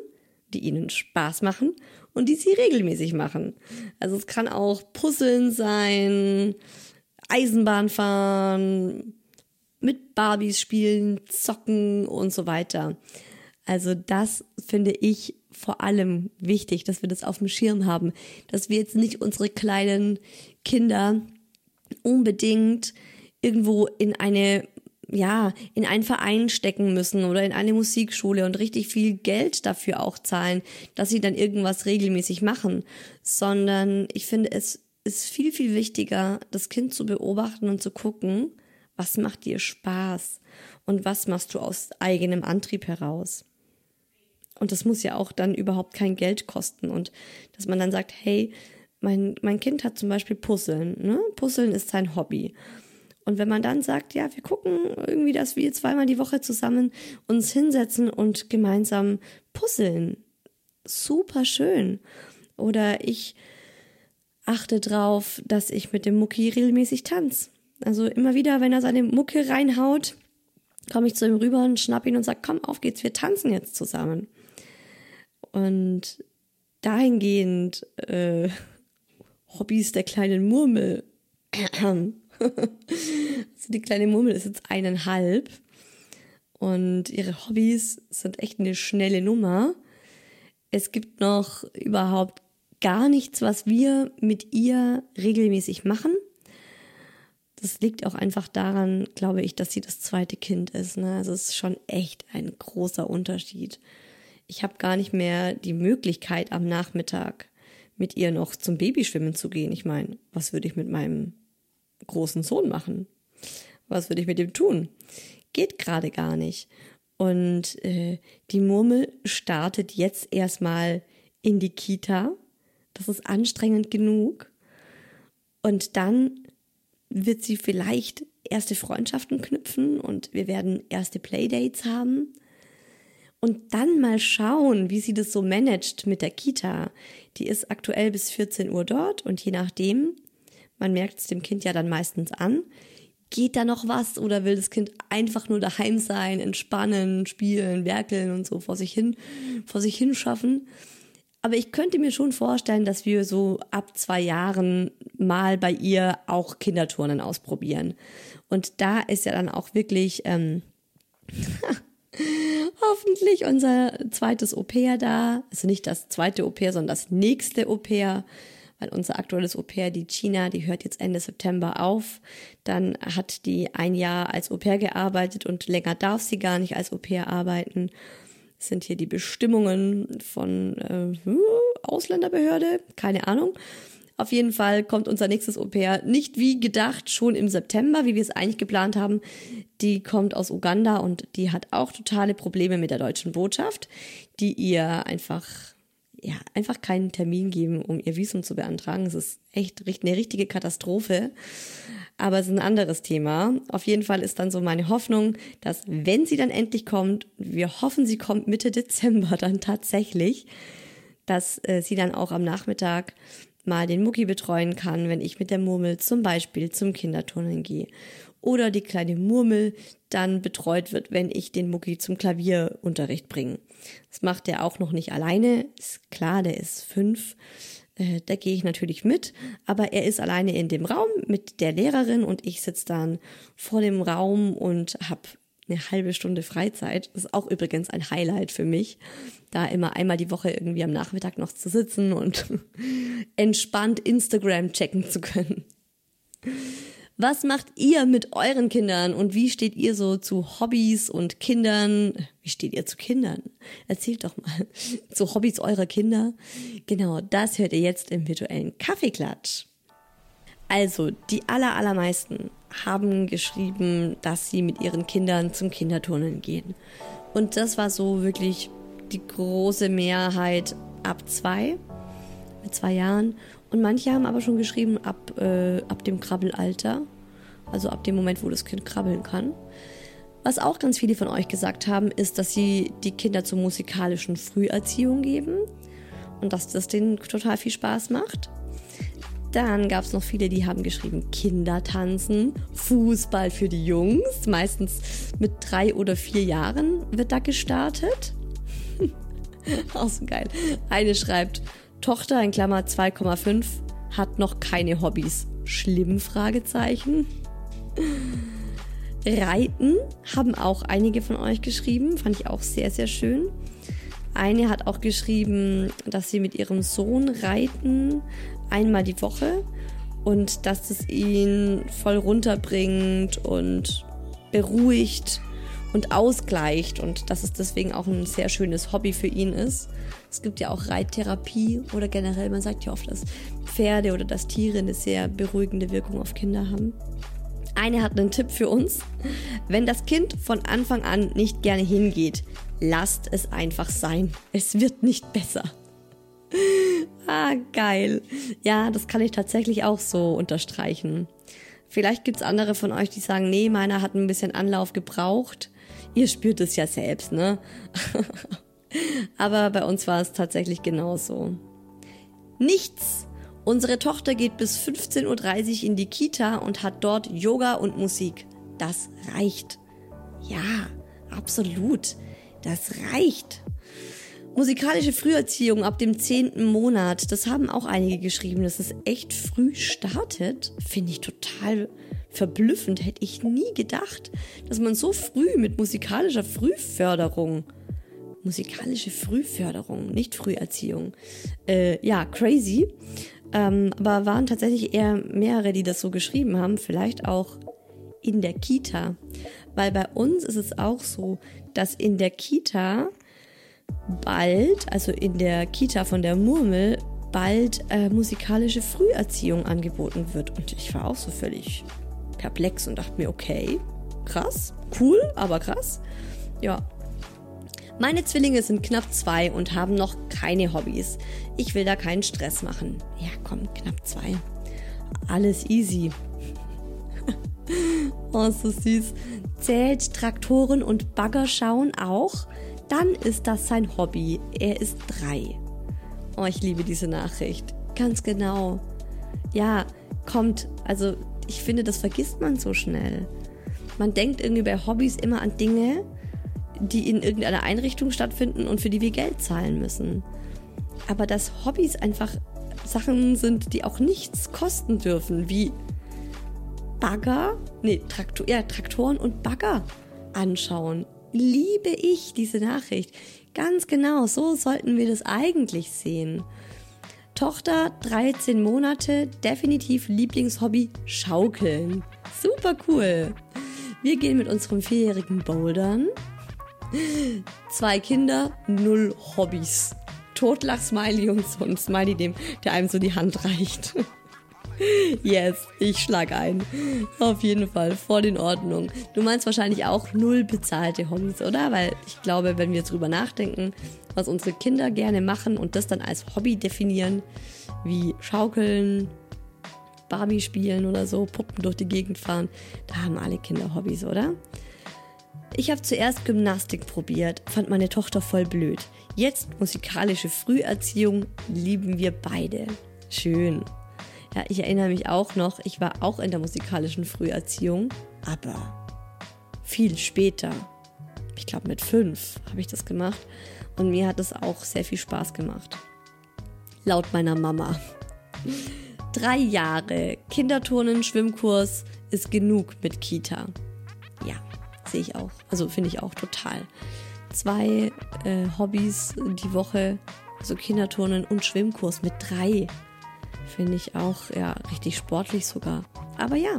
die ihnen Spaß machen und die sie regelmäßig machen. Also es kann auch Puzzeln sein, Eisenbahn fahren, mit Barbies spielen, zocken und so weiter. Also das finde ich vor allem wichtig, dass wir das auf dem Schirm haben, dass wir jetzt nicht unsere kleinen Kinder unbedingt irgendwo in eine ja, in einen Verein stecken müssen oder in eine Musikschule und richtig viel Geld dafür auch zahlen, dass sie dann irgendwas regelmäßig machen, sondern ich finde, es ist viel, viel wichtiger, das Kind zu beobachten und zu gucken, was macht dir Spaß und was machst du aus eigenem Antrieb heraus. Und das muss ja auch dann überhaupt kein Geld kosten und dass man dann sagt, hey, mein, mein Kind hat zum Beispiel Puzzeln, ne? Puzzeln ist sein Hobby. Und wenn man dann sagt, ja, wir gucken irgendwie, dass wir zweimal die Woche zusammen uns hinsetzen und gemeinsam puzzeln. Super schön. Oder ich achte drauf, dass ich mit dem Mucki regelmäßig tanze. Also immer wieder, wenn er seine Mucke reinhaut, komme ich zu ihm rüber und schnapp ihn und sage, komm, auf geht's, wir tanzen jetzt zusammen. Und dahingehend äh, Hobbys der kleinen Murmel. also die kleine Murmel ist jetzt eineinhalb und ihre Hobbys sind echt eine schnelle Nummer. Es gibt noch überhaupt gar nichts, was wir mit ihr regelmäßig machen. Das liegt auch einfach daran, glaube ich, dass sie das zweite Kind ist. Ne? Also es ist schon echt ein großer Unterschied. Ich habe gar nicht mehr die Möglichkeit, am Nachmittag mit ihr noch zum Babyschwimmen zu gehen. Ich meine, was würde ich mit meinem großen Sohn machen? Was würde ich mit ihm tun? Geht gerade gar nicht. Und äh, die Murmel startet jetzt erstmal in die Kita. Das ist anstrengend genug. Und dann wird sie vielleicht erste Freundschaften knüpfen und wir werden erste Playdates haben. Und dann mal schauen, wie sie das so managt mit der Kita. Die ist aktuell bis 14 Uhr dort und je nachdem, man merkt es dem Kind ja dann meistens an. Geht da noch was oder will das Kind einfach nur daheim sein, entspannen, spielen, werkeln und so vor sich hin, vor sich hin schaffen? Aber ich könnte mir schon vorstellen, dass wir so ab zwei Jahren mal bei ihr auch Kinderturnen ausprobieren. Und da ist ja dann auch wirklich ähm, hoffentlich unser zweites Au-pair da. Also nicht das zweite Au-pair, sondern das nächste Au-pair weil unser aktuelles Au-pair, die China, die hört jetzt Ende September auf. Dann hat die ein Jahr als Au-pair gearbeitet und länger darf sie gar nicht als Au-pair arbeiten. Das sind hier die Bestimmungen von äh, Ausländerbehörde, keine Ahnung. Auf jeden Fall kommt unser nächstes Au-pair nicht wie gedacht schon im September, wie wir es eigentlich geplant haben. Die kommt aus Uganda und die hat auch totale Probleme mit der deutschen Botschaft, die ihr einfach ja, einfach keinen Termin geben, um ihr Visum zu beantragen. Es ist echt eine richtige Katastrophe. Aber es ist ein anderes Thema. Auf jeden Fall ist dann so meine Hoffnung, dass wenn sie dann endlich kommt, wir hoffen, sie kommt Mitte Dezember dann tatsächlich, dass äh, sie dann auch am Nachmittag mal den Mucki betreuen kann, wenn ich mit der Murmel zum Beispiel zum Kinderturnen gehe. Oder die kleine Murmel dann betreut wird, wenn ich den Mucki zum Klavierunterricht bringe. Das macht er auch noch nicht alleine. Ist klar, der ist fünf. Äh, da gehe ich natürlich mit, aber er ist alleine in dem Raum mit der Lehrerin und ich sitze dann vor dem Raum und habe eine halbe Stunde Freizeit. Das ist auch übrigens ein Highlight für mich, da immer einmal die Woche irgendwie am Nachmittag noch zu sitzen und entspannt Instagram checken zu können. Was macht ihr mit euren Kindern und wie steht ihr so zu Hobbys und Kindern? Wie steht ihr zu Kindern? Erzählt doch mal zu Hobbys eurer Kinder. Genau, das hört ihr jetzt im virtuellen Kaffeeklatsch. Also, die aller, allermeisten haben geschrieben, dass sie mit ihren Kindern zum Kinderturnen gehen. Und das war so wirklich die große Mehrheit ab zwei, mit zwei Jahren. Und manche haben aber schon geschrieben, ab, äh, ab dem Krabbelalter, also ab dem Moment, wo das Kind krabbeln kann. Was auch ganz viele von euch gesagt haben, ist, dass sie die Kinder zur musikalischen Früherziehung geben und dass das denen total viel Spaß macht. Dann gab es noch viele, die haben geschrieben Kindertanzen, Fußball für die Jungs. Meistens mit drei oder vier Jahren wird da gestartet. Auch so geil. Eine schreibt Tochter in Klammer 2,5 hat noch keine Hobbys. Schlimm? Fragezeichen. Reiten haben auch einige von euch geschrieben, fand ich auch sehr, sehr schön. Eine hat auch geschrieben, dass sie mit ihrem Sohn reiten, einmal die Woche und dass es ihn voll runterbringt und beruhigt und ausgleicht und dass es deswegen auch ein sehr schönes Hobby für ihn ist. Es gibt ja auch Reittherapie oder generell, man sagt ja oft, dass Pferde oder dass Tiere eine sehr beruhigende Wirkung auf Kinder haben. Eine hat einen Tipp für uns. Wenn das Kind von Anfang an nicht gerne hingeht, lasst es einfach sein. Es wird nicht besser. ah, geil. Ja, das kann ich tatsächlich auch so unterstreichen. Vielleicht gibt's andere von euch, die sagen, nee, meiner hat ein bisschen Anlauf gebraucht. Ihr spürt es ja selbst, ne? Aber bei uns war es tatsächlich genauso. Nichts. Unsere Tochter geht bis 15.30 Uhr in die Kita und hat dort Yoga und Musik. Das reicht. Ja, absolut. Das reicht. Musikalische Früherziehung ab dem zehnten Monat, das haben auch einige geschrieben, dass es echt früh startet. Finde ich total verblüffend. Hätte ich nie gedacht, dass man so früh mit musikalischer Frühförderung, musikalische Frühförderung, nicht Früherziehung, äh, ja, crazy. Ähm, aber waren tatsächlich eher mehrere, die das so geschrieben haben, vielleicht auch in der Kita. Weil bei uns ist es auch so, dass in der Kita bald, also in der Kita von der Murmel, bald äh, musikalische Früherziehung angeboten wird. Und ich war auch so völlig perplex und dachte mir, okay, krass, cool, aber krass. Ja. Meine Zwillinge sind knapp zwei und haben noch keine Hobbys. Ich will da keinen Stress machen. Ja, komm, knapp zwei. Alles easy. oh, so süß. Zählt Traktoren und Bagger schauen auch? dann ist das sein Hobby. Er ist drei. Oh, ich liebe diese Nachricht. Ganz genau. Ja, kommt, also ich finde, das vergisst man so schnell. Man denkt irgendwie bei Hobbys immer an Dinge, die in irgendeiner Einrichtung stattfinden und für die wir Geld zahlen müssen. Aber dass Hobbys einfach Sachen sind, die auch nichts kosten dürfen, wie Bagger, nee, Traktor, ja, Traktoren und Bagger anschauen liebe ich diese Nachricht. Ganz genau, so sollten wir das eigentlich sehen. Tochter, 13 Monate, definitiv Lieblingshobby Schaukeln. Super cool. Wir gehen mit unserem vierjährigen Bouldern. Zwei Kinder, null Hobbys. Totlach-Smiley und so ein Smiley, dem, der einem so die Hand reicht. Yes, ich schlag ein. Auf jeden Fall, voll in Ordnung. Du meinst wahrscheinlich auch null bezahlte Hobbys, oder? Weil ich glaube, wenn wir drüber nachdenken, was unsere Kinder gerne machen und das dann als Hobby definieren, wie Schaukeln, Barbie spielen oder so, Puppen durch die Gegend fahren, da haben alle Kinder Hobbys, oder? Ich habe zuerst Gymnastik probiert, fand meine Tochter voll blöd. Jetzt musikalische Früherziehung lieben wir beide. Schön. Ja, ich erinnere mich auch noch, ich war auch in der musikalischen Früherziehung, aber viel später. Ich glaube mit fünf habe ich das gemacht und mir hat es auch sehr viel Spaß gemacht. Laut meiner Mama. Drei Jahre Kinderturnen, Schwimmkurs ist genug mit Kita. Ja, sehe ich auch. Also finde ich auch total. Zwei äh, Hobbys die Woche, also Kinderturnen und Schwimmkurs mit drei. Finde ich auch, ja, richtig sportlich sogar. Aber ja,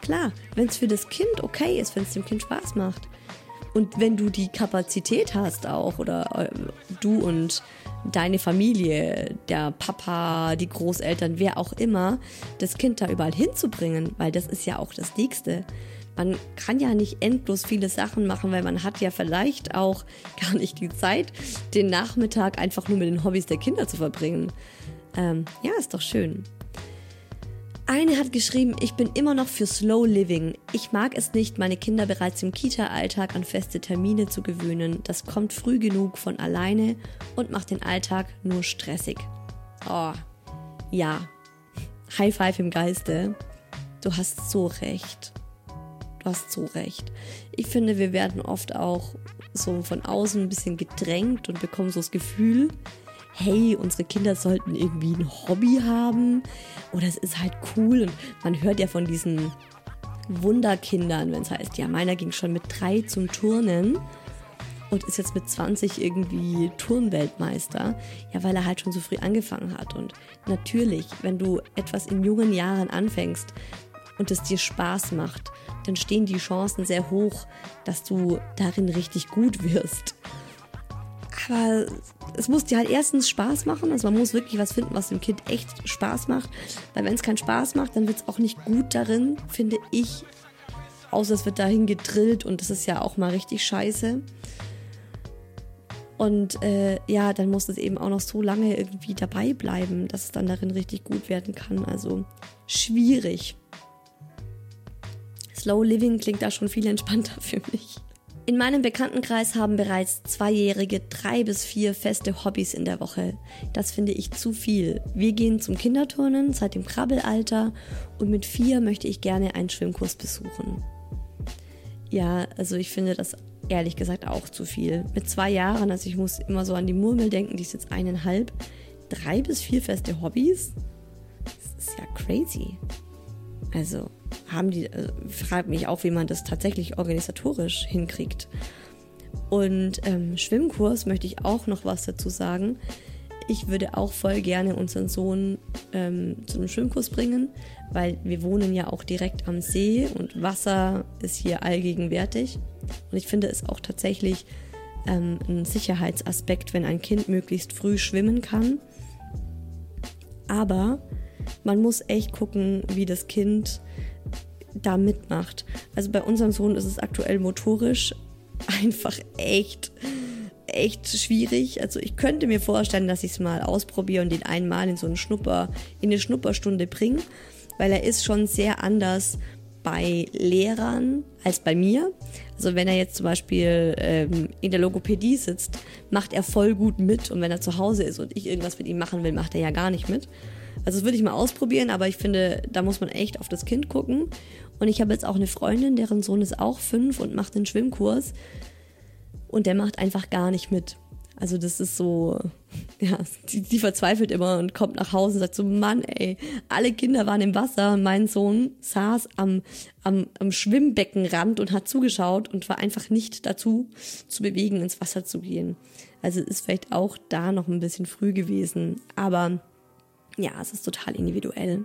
klar, wenn es für das Kind okay ist, wenn es dem Kind Spaß macht. Und wenn du die Kapazität hast auch, oder äh, du und deine Familie, der Papa, die Großeltern, wer auch immer, das Kind da überall hinzubringen, weil das ist ja auch das Nächste. Man kann ja nicht endlos viele Sachen machen, weil man hat ja vielleicht auch gar nicht die Zeit, den Nachmittag einfach nur mit den Hobbys der Kinder zu verbringen. Ähm, ja, ist doch schön. Eine hat geschrieben, ich bin immer noch für Slow Living. Ich mag es nicht, meine Kinder bereits im Kita-Alltag an feste Termine zu gewöhnen. Das kommt früh genug von alleine und macht den Alltag nur stressig. Oh, ja. High Five im Geiste. Du hast so recht. Du hast so recht. Ich finde, wir werden oft auch so von außen ein bisschen gedrängt und bekommen so das Gefühl, hey, unsere Kinder sollten irgendwie ein Hobby haben oder es ist halt cool und man hört ja von diesen Wunderkindern, wenn es heißt, ja, meiner ging schon mit drei zum Turnen und ist jetzt mit 20 irgendwie Turnweltmeister, ja, weil er halt schon so früh angefangen hat. Und natürlich, wenn du etwas in jungen Jahren anfängst und es dir Spaß macht, dann stehen die Chancen sehr hoch, dass du darin richtig gut wirst. Aber es muss dir halt erstens Spaß machen. Also man muss wirklich was finden, was dem Kind echt Spaß macht. Weil wenn es keinen Spaß macht, dann wird es auch nicht gut darin, finde ich. Außer es wird dahin gedrillt und das ist ja auch mal richtig scheiße. Und äh, ja, dann muss es eben auch noch so lange irgendwie dabei bleiben, dass es dann darin richtig gut werden kann. Also schwierig. Slow Living klingt da schon viel entspannter für mich. In meinem Bekanntenkreis haben bereits Zweijährige drei bis vier feste Hobbys in der Woche. Das finde ich zu viel. Wir gehen zum Kinderturnen seit dem Krabbelalter und mit vier möchte ich gerne einen Schwimmkurs besuchen. Ja, also ich finde das ehrlich gesagt auch zu viel. Mit zwei Jahren, also ich muss immer so an die Murmel denken, die ist jetzt eineinhalb. Drei bis vier feste Hobbys? Das ist ja crazy. Also, haben die, äh, fragt mich auch, wie man das tatsächlich organisatorisch hinkriegt. Und ähm, Schwimmkurs möchte ich auch noch was dazu sagen. Ich würde auch voll gerne unseren Sohn ähm, zu einem Schwimmkurs bringen, weil wir wohnen ja auch direkt am See und Wasser ist hier allgegenwärtig. Und ich finde es auch tatsächlich ähm, ein Sicherheitsaspekt, wenn ein Kind möglichst früh schwimmen kann. Aber man muss echt gucken, wie das Kind da mitmacht. Also bei unserem Sohn ist es aktuell motorisch einfach echt, echt schwierig. Also ich könnte mir vorstellen, dass ich es mal ausprobiere und den einmal in so einen Schnupper, in eine Schnupperstunde bringe, weil er ist schon sehr anders bei Lehrern als bei mir. Also wenn er jetzt zum Beispiel ähm, in der Logopädie sitzt, macht er voll gut mit und wenn er zu Hause ist und ich irgendwas mit ihm machen will, macht er ja gar nicht mit. Also das würde ich mal ausprobieren, aber ich finde, da muss man echt auf das Kind gucken. Und ich habe jetzt auch eine Freundin, deren Sohn ist auch fünf und macht einen Schwimmkurs. Und der macht einfach gar nicht mit. Also das ist so, ja, die, die, verzweifelt immer und kommt nach Hause und sagt so, Mann, ey, alle Kinder waren im Wasser. Mein Sohn saß am, am, am Schwimmbeckenrand und hat zugeschaut und war einfach nicht dazu zu bewegen, ins Wasser zu gehen. Also ist vielleicht auch da noch ein bisschen früh gewesen. Aber ja, es ist total individuell.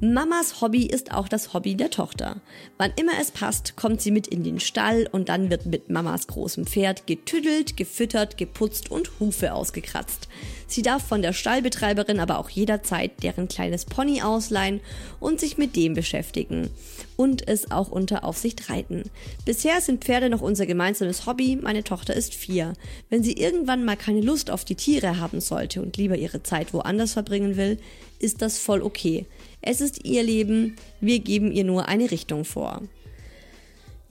Mamas Hobby ist auch das Hobby der Tochter. Wann immer es passt, kommt sie mit in den Stall und dann wird mit Mamas großem Pferd getüdelt, gefüttert, geputzt und Hufe ausgekratzt. Sie darf von der Stallbetreiberin aber auch jederzeit deren kleines Pony ausleihen und sich mit dem beschäftigen und es auch unter Aufsicht reiten. Bisher sind Pferde noch unser gemeinsames Hobby. Meine Tochter ist vier. Wenn sie irgendwann mal keine Lust auf die Tiere haben sollte und lieber ihre Zeit woanders verbringen will, ist das voll okay. Es ist ihr Leben, wir geben ihr nur eine Richtung vor.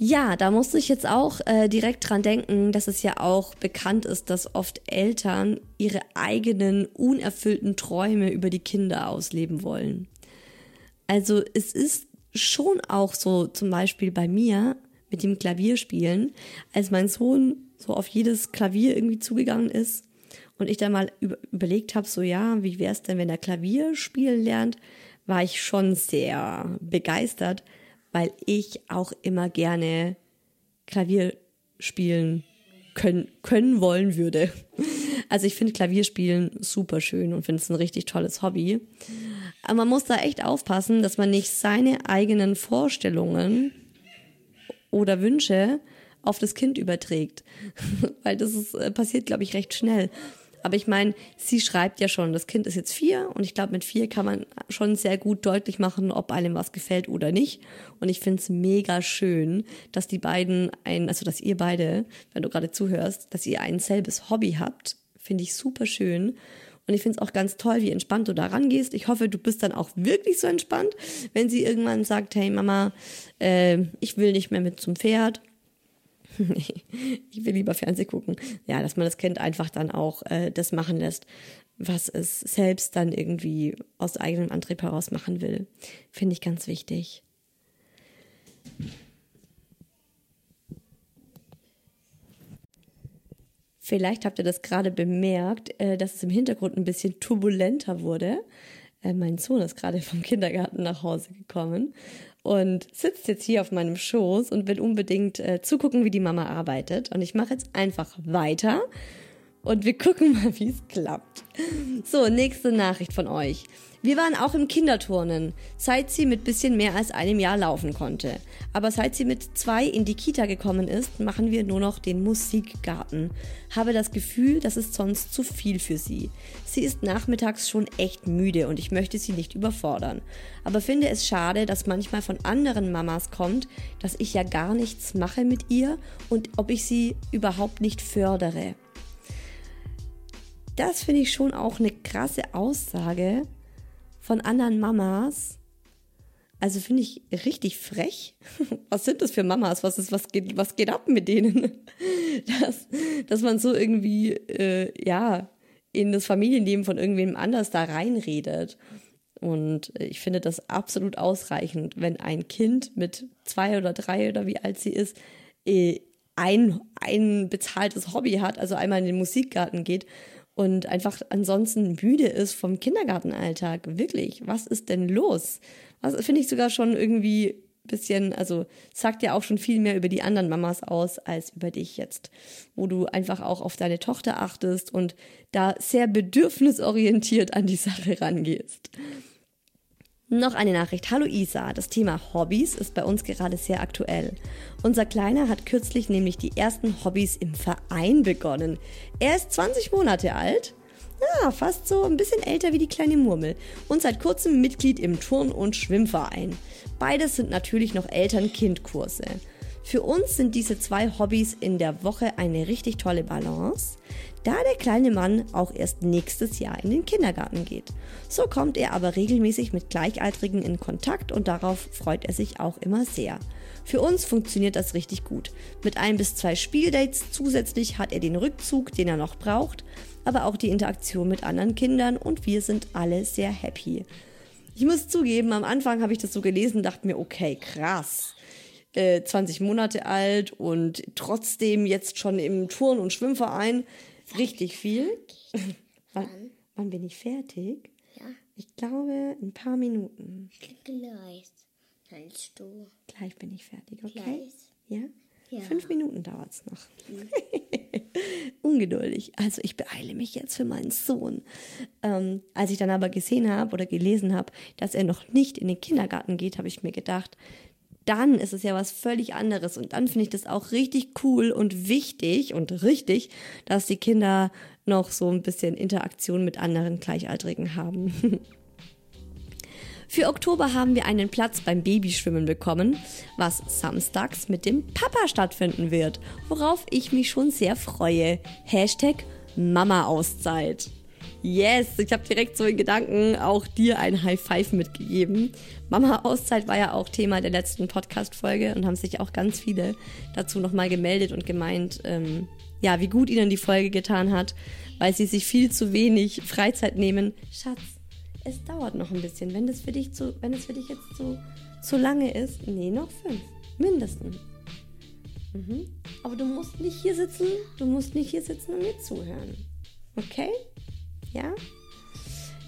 Ja, da musste ich jetzt auch äh, direkt dran denken, dass es ja auch bekannt ist, dass oft Eltern ihre eigenen unerfüllten Träume über die Kinder ausleben wollen. Also es ist schon auch so, zum Beispiel bei mir mit dem Klavierspielen, als mein Sohn so auf jedes Klavier irgendwie zugegangen ist und ich dann mal über, überlegt habe, so ja, wie wäre es denn, wenn er Klavier spielen lernt, war ich schon sehr begeistert, weil ich auch immer gerne Klavier spielen können, können wollen würde. Also ich finde Klavierspielen super schön und finde es ein richtig tolles Hobby. Aber man muss da echt aufpassen, dass man nicht seine eigenen Vorstellungen oder Wünsche auf das Kind überträgt. Weil das ist, äh, passiert, glaube ich, recht schnell. Aber ich meine, sie schreibt ja schon, das Kind ist jetzt vier und ich glaube, mit vier kann man schon sehr gut deutlich machen, ob einem was gefällt oder nicht. Und ich finde es mega schön, dass die beiden ein, also dass ihr beide, wenn du gerade zuhörst, dass ihr ein selbes Hobby habt. Finde ich super schön. Und ich finde es auch ganz toll, wie entspannt du da rangehst. Ich hoffe, du bist dann auch wirklich so entspannt, wenn sie irgendwann sagt, hey Mama, äh, ich will nicht mehr mit zum Pferd ich will lieber Fernseh gucken. Ja, dass man das Kind einfach dann auch äh, das machen lässt, was es selbst dann irgendwie aus eigenem Antrieb heraus machen will. Finde ich ganz wichtig. Vielleicht habt ihr das gerade bemerkt, äh, dass es im Hintergrund ein bisschen turbulenter wurde. Äh, mein Sohn ist gerade vom Kindergarten nach Hause gekommen und sitzt jetzt hier auf meinem Schoß und will unbedingt äh, zugucken, wie die Mama arbeitet. Und ich mache jetzt einfach weiter und wir gucken mal, wie es klappt. So, nächste Nachricht von euch. Wir waren auch im Kinderturnen, seit sie mit bisschen mehr als einem Jahr laufen konnte. Aber seit sie mit zwei in die Kita gekommen ist, machen wir nur noch den Musikgarten. Habe das Gefühl, das ist sonst zu viel für sie. Sie ist nachmittags schon echt müde und ich möchte sie nicht überfordern. Aber finde es schade, dass manchmal von anderen Mamas kommt, dass ich ja gar nichts mache mit ihr und ob ich sie überhaupt nicht fördere. Das finde ich schon auch eine krasse Aussage, von anderen Mamas. Also finde ich richtig frech. Was sind das für Mamas? Was ist, was geht, was geht ab mit denen? Dass, dass man so irgendwie, äh, ja, in das Familienleben von irgendwem anders da reinredet. Und ich finde das absolut ausreichend, wenn ein Kind mit zwei oder drei oder wie alt sie ist, äh, ein, ein bezahltes Hobby hat, also einmal in den Musikgarten geht und einfach ansonsten müde ist vom Kindergartenalltag. Wirklich, was ist denn los? Was finde ich sogar schon irgendwie bisschen, also sagt ja auch schon viel mehr über die anderen Mamas aus als über dich jetzt, wo du einfach auch auf deine Tochter achtest und da sehr bedürfnisorientiert an die Sache rangehst. Noch eine Nachricht. Hallo Isa, das Thema Hobbys ist bei uns gerade sehr aktuell. Unser Kleiner hat kürzlich nämlich die ersten Hobbys im Verein begonnen. Er ist 20 Monate alt, ja, fast so ein bisschen älter wie die kleine Murmel und seit kurzem Mitglied im Turn- und Schwimmverein. Beides sind natürlich noch Eltern-Kind-Kurse. Für uns sind diese zwei Hobbys in der Woche eine richtig tolle Balance da der kleine Mann auch erst nächstes Jahr in den Kindergarten geht. So kommt er aber regelmäßig mit Gleichaltrigen in Kontakt und darauf freut er sich auch immer sehr. Für uns funktioniert das richtig gut. Mit ein bis zwei Spieldates zusätzlich hat er den Rückzug, den er noch braucht, aber auch die Interaktion mit anderen Kindern und wir sind alle sehr happy. Ich muss zugeben, am Anfang habe ich das so gelesen, dachte mir, okay, krass. 20 äh, Monate alt und trotzdem jetzt schon im Turn- und Schwimmverein. Richtig viel. Wann, wann bin ich fertig? Ja. Ich glaube, ein paar Minuten. Gleich. Kannst du. Gleich bin ich fertig, okay? Gleich. Ja? Ja. Fünf Minuten dauert es noch. ungeduldig. Also ich beeile mich jetzt für meinen Sohn. Ähm, als ich dann aber gesehen habe oder gelesen habe, dass er noch nicht in den Kindergarten geht, habe ich mir gedacht, dann ist es ja was völlig anderes. Und dann finde ich das auch richtig cool und wichtig und richtig, dass die Kinder noch so ein bisschen Interaktion mit anderen Gleichaltrigen haben. Für Oktober haben wir einen Platz beim Babyschwimmen bekommen, was samstags mit dem Papa stattfinden wird, worauf ich mich schon sehr freue. Hashtag Mama-Auszeit. Yes, ich habe direkt so in Gedanken auch dir ein High Five mitgegeben. Mama-Auszeit war ja auch Thema der letzten Podcast-Folge und haben sich auch ganz viele dazu nochmal gemeldet und gemeint, ähm, ja, wie gut ihnen die Folge getan hat, weil sie sich viel zu wenig Freizeit nehmen. Schatz, es dauert noch ein bisschen. Wenn das für dich zu, wenn es für dich jetzt zu, zu lange ist, nee, noch fünf. Mindestens. Mhm. Aber du musst nicht hier sitzen, du musst nicht hier sitzen und mir zuhören. Okay? Ja?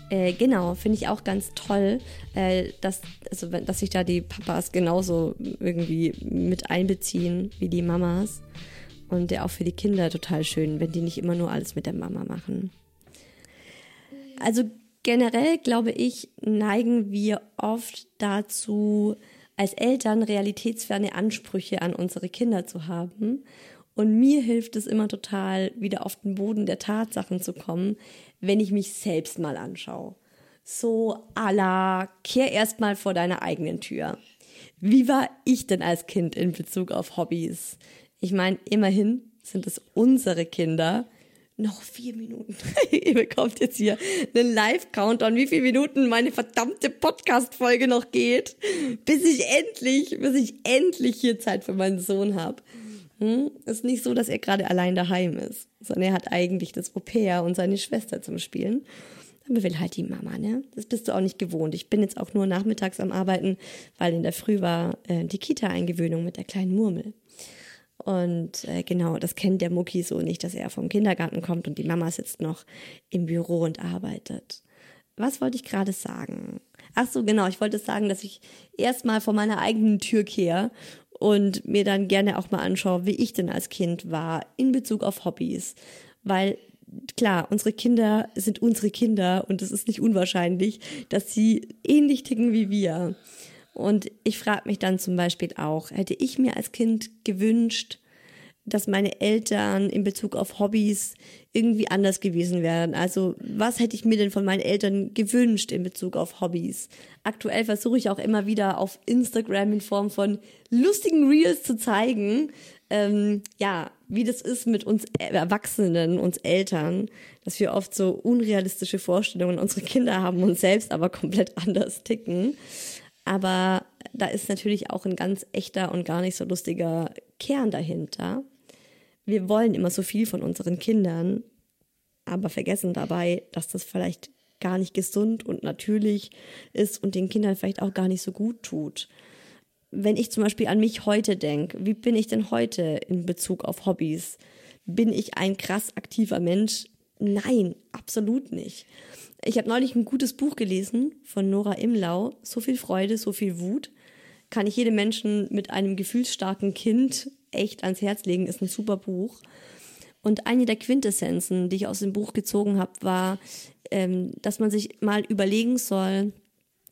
Äh, genau, finde ich auch ganz toll, äh, dass, also, dass sich da die Papas genauso irgendwie mit einbeziehen wie die Mamas. Und ja auch für die Kinder total schön, wenn die nicht immer nur alles mit der Mama machen. Also Generell glaube ich, neigen wir oft dazu, als Eltern realitätsferne Ansprüche an unsere Kinder zu haben. Und mir hilft es immer total, wieder auf den Boden der Tatsachen zu kommen, wenn ich mich selbst mal anschaue. So à la, kehr erst mal vor deiner eigenen Tür. Wie war ich denn als Kind in Bezug auf Hobbys? Ich meine, immerhin sind es unsere Kinder, noch vier Minuten. Ihr bekommt jetzt hier einen Live-Countdown, wie viele Minuten meine verdammte Podcast-Folge noch geht, bis ich endlich, bis ich endlich hier Zeit für meinen Sohn habe. Hm? Ist nicht so, dass er gerade allein daheim ist, sondern er hat eigentlich das Au-pair und seine Schwester zum Spielen. Aber will halt die Mama, ne? Das bist du auch nicht gewohnt. Ich bin jetzt auch nur nachmittags am Arbeiten, weil in der Früh war äh, die Kita-Eingewöhnung mit der kleinen Murmel. Und äh, genau, das kennt der Mucki so nicht, dass er vom Kindergarten kommt und die Mama sitzt noch im Büro und arbeitet. Was wollte ich gerade sagen? Ach so, genau, ich wollte sagen, dass ich erstmal vor meiner eigenen Tür kehre und mir dann gerne auch mal anschaue, wie ich denn als Kind war in Bezug auf Hobbys. Weil klar, unsere Kinder sind unsere Kinder und es ist nicht unwahrscheinlich, dass sie ähnlich ticken wie wir. Und ich frage mich dann zum Beispiel auch, hätte ich mir als Kind gewünscht, dass meine Eltern in Bezug auf Hobbys irgendwie anders gewesen wären. Also was hätte ich mir denn von meinen Eltern gewünscht in Bezug auf Hobbys? Aktuell versuche ich auch immer wieder auf Instagram in Form von lustigen Reels zu zeigen, ähm, ja, wie das ist mit uns Erwachsenen, uns Eltern, dass wir oft so unrealistische Vorstellungen unsere Kinder haben und selbst aber komplett anders ticken. Aber da ist natürlich auch ein ganz echter und gar nicht so lustiger Kern dahinter. Wir wollen immer so viel von unseren Kindern, aber vergessen dabei, dass das vielleicht gar nicht gesund und natürlich ist und den Kindern vielleicht auch gar nicht so gut tut. Wenn ich zum Beispiel an mich heute denke, wie bin ich denn heute in Bezug auf Hobbys? Bin ich ein krass aktiver Mensch? Nein, absolut nicht. Ich habe neulich ein gutes Buch gelesen von Nora Imlau. So viel Freude, so viel Wut. Kann ich jedem Menschen mit einem gefühlsstarken Kind echt ans Herz legen. Ist ein super Buch. Und eine der Quintessenzen, die ich aus dem Buch gezogen habe, war, ähm, dass man sich mal überlegen soll,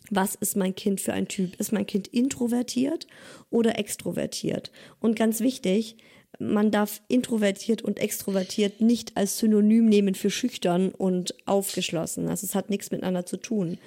was ist mein Kind für ein Typ? Ist mein Kind introvertiert oder extrovertiert? Und ganz wichtig, man darf introvertiert und extrovertiert nicht als Synonym nehmen für schüchtern und aufgeschlossen. Also es hat nichts miteinander zu tun.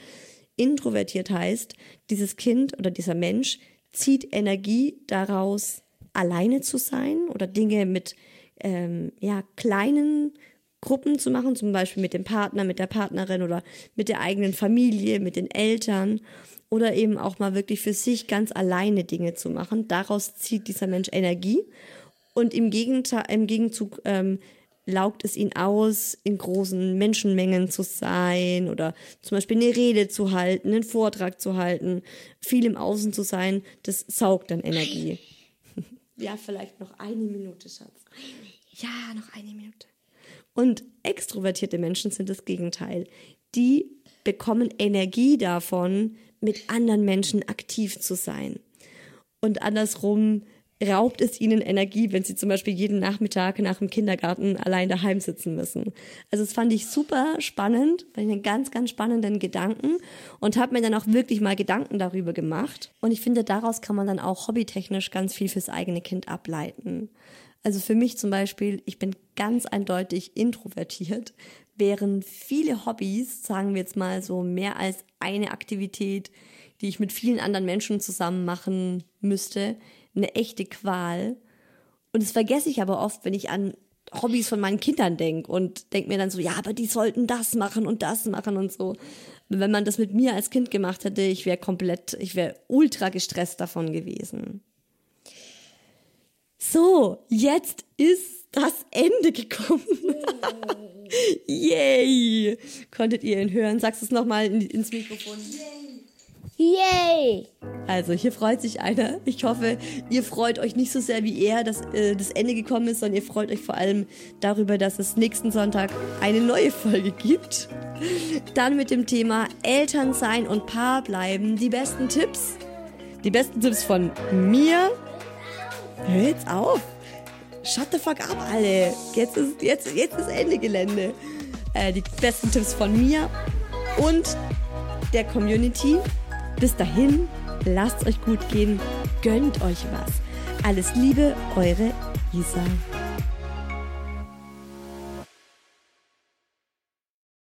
Introvertiert heißt, dieses Kind oder dieser Mensch zieht Energie daraus, alleine zu sein oder Dinge mit ähm, ja, kleinen Gruppen zu machen, zum Beispiel mit dem Partner, mit der Partnerin oder mit der eigenen Familie, mit den Eltern oder eben auch mal wirklich für sich ganz alleine Dinge zu machen. Daraus zieht dieser Mensch Energie und im, Gegenteil, im Gegenzug ähm, laugt es ihn aus, in großen Menschenmengen zu sein oder zum Beispiel eine Rede zu halten, einen Vortrag zu halten, viel im Außen zu sein, das saugt dann Energie. Ja, vielleicht noch eine Minute, Schatz. Ja, noch eine Minute. Und extrovertierte Menschen sind das Gegenteil. Die bekommen Energie davon, mit anderen Menschen aktiv zu sein. Und andersrum raubt es ihnen Energie, wenn sie zum Beispiel jeden Nachmittag nach dem Kindergarten allein daheim sitzen müssen. Also das fand ich super spannend, fand ich einen ganz, ganz spannenden Gedanken und habe mir dann auch wirklich mal Gedanken darüber gemacht. Und ich finde, daraus kann man dann auch hobbytechnisch ganz viel fürs eigene Kind ableiten. Also für mich zum Beispiel, ich bin ganz eindeutig introvertiert, während viele Hobbys, sagen wir jetzt mal so mehr als eine Aktivität, die ich mit vielen anderen Menschen zusammen machen müsste, eine echte Qual. Und das vergesse ich aber oft, wenn ich an Hobbys von meinen Kindern denke und denke mir dann so, ja, aber die sollten das machen und das machen und so. Wenn man das mit mir als Kind gemacht hätte, ich wäre komplett, ich wäre ultra gestresst davon gewesen. So, jetzt ist das Ende gekommen. Yay! Konntet ihr ihn hören? Sagst du es nochmal ins Mikrofon? Yay! Yay! Also hier freut sich einer. Ich hoffe, ihr freut euch nicht so sehr wie er, dass äh, das Ende gekommen ist, sondern ihr freut euch vor allem darüber, dass es nächsten Sonntag eine neue Folge gibt. Dann mit dem Thema Eltern sein und Paar bleiben. Die besten Tipps. Die besten Tipps von mir. Hör jetzt auf. Shut the fuck up, alle. Jetzt ist, jetzt, jetzt ist Ende Gelände. Äh, die besten Tipps von mir und der Community. Bis dahin, lasst euch gut gehen, gönnt euch was. Alles Liebe, eure Isa.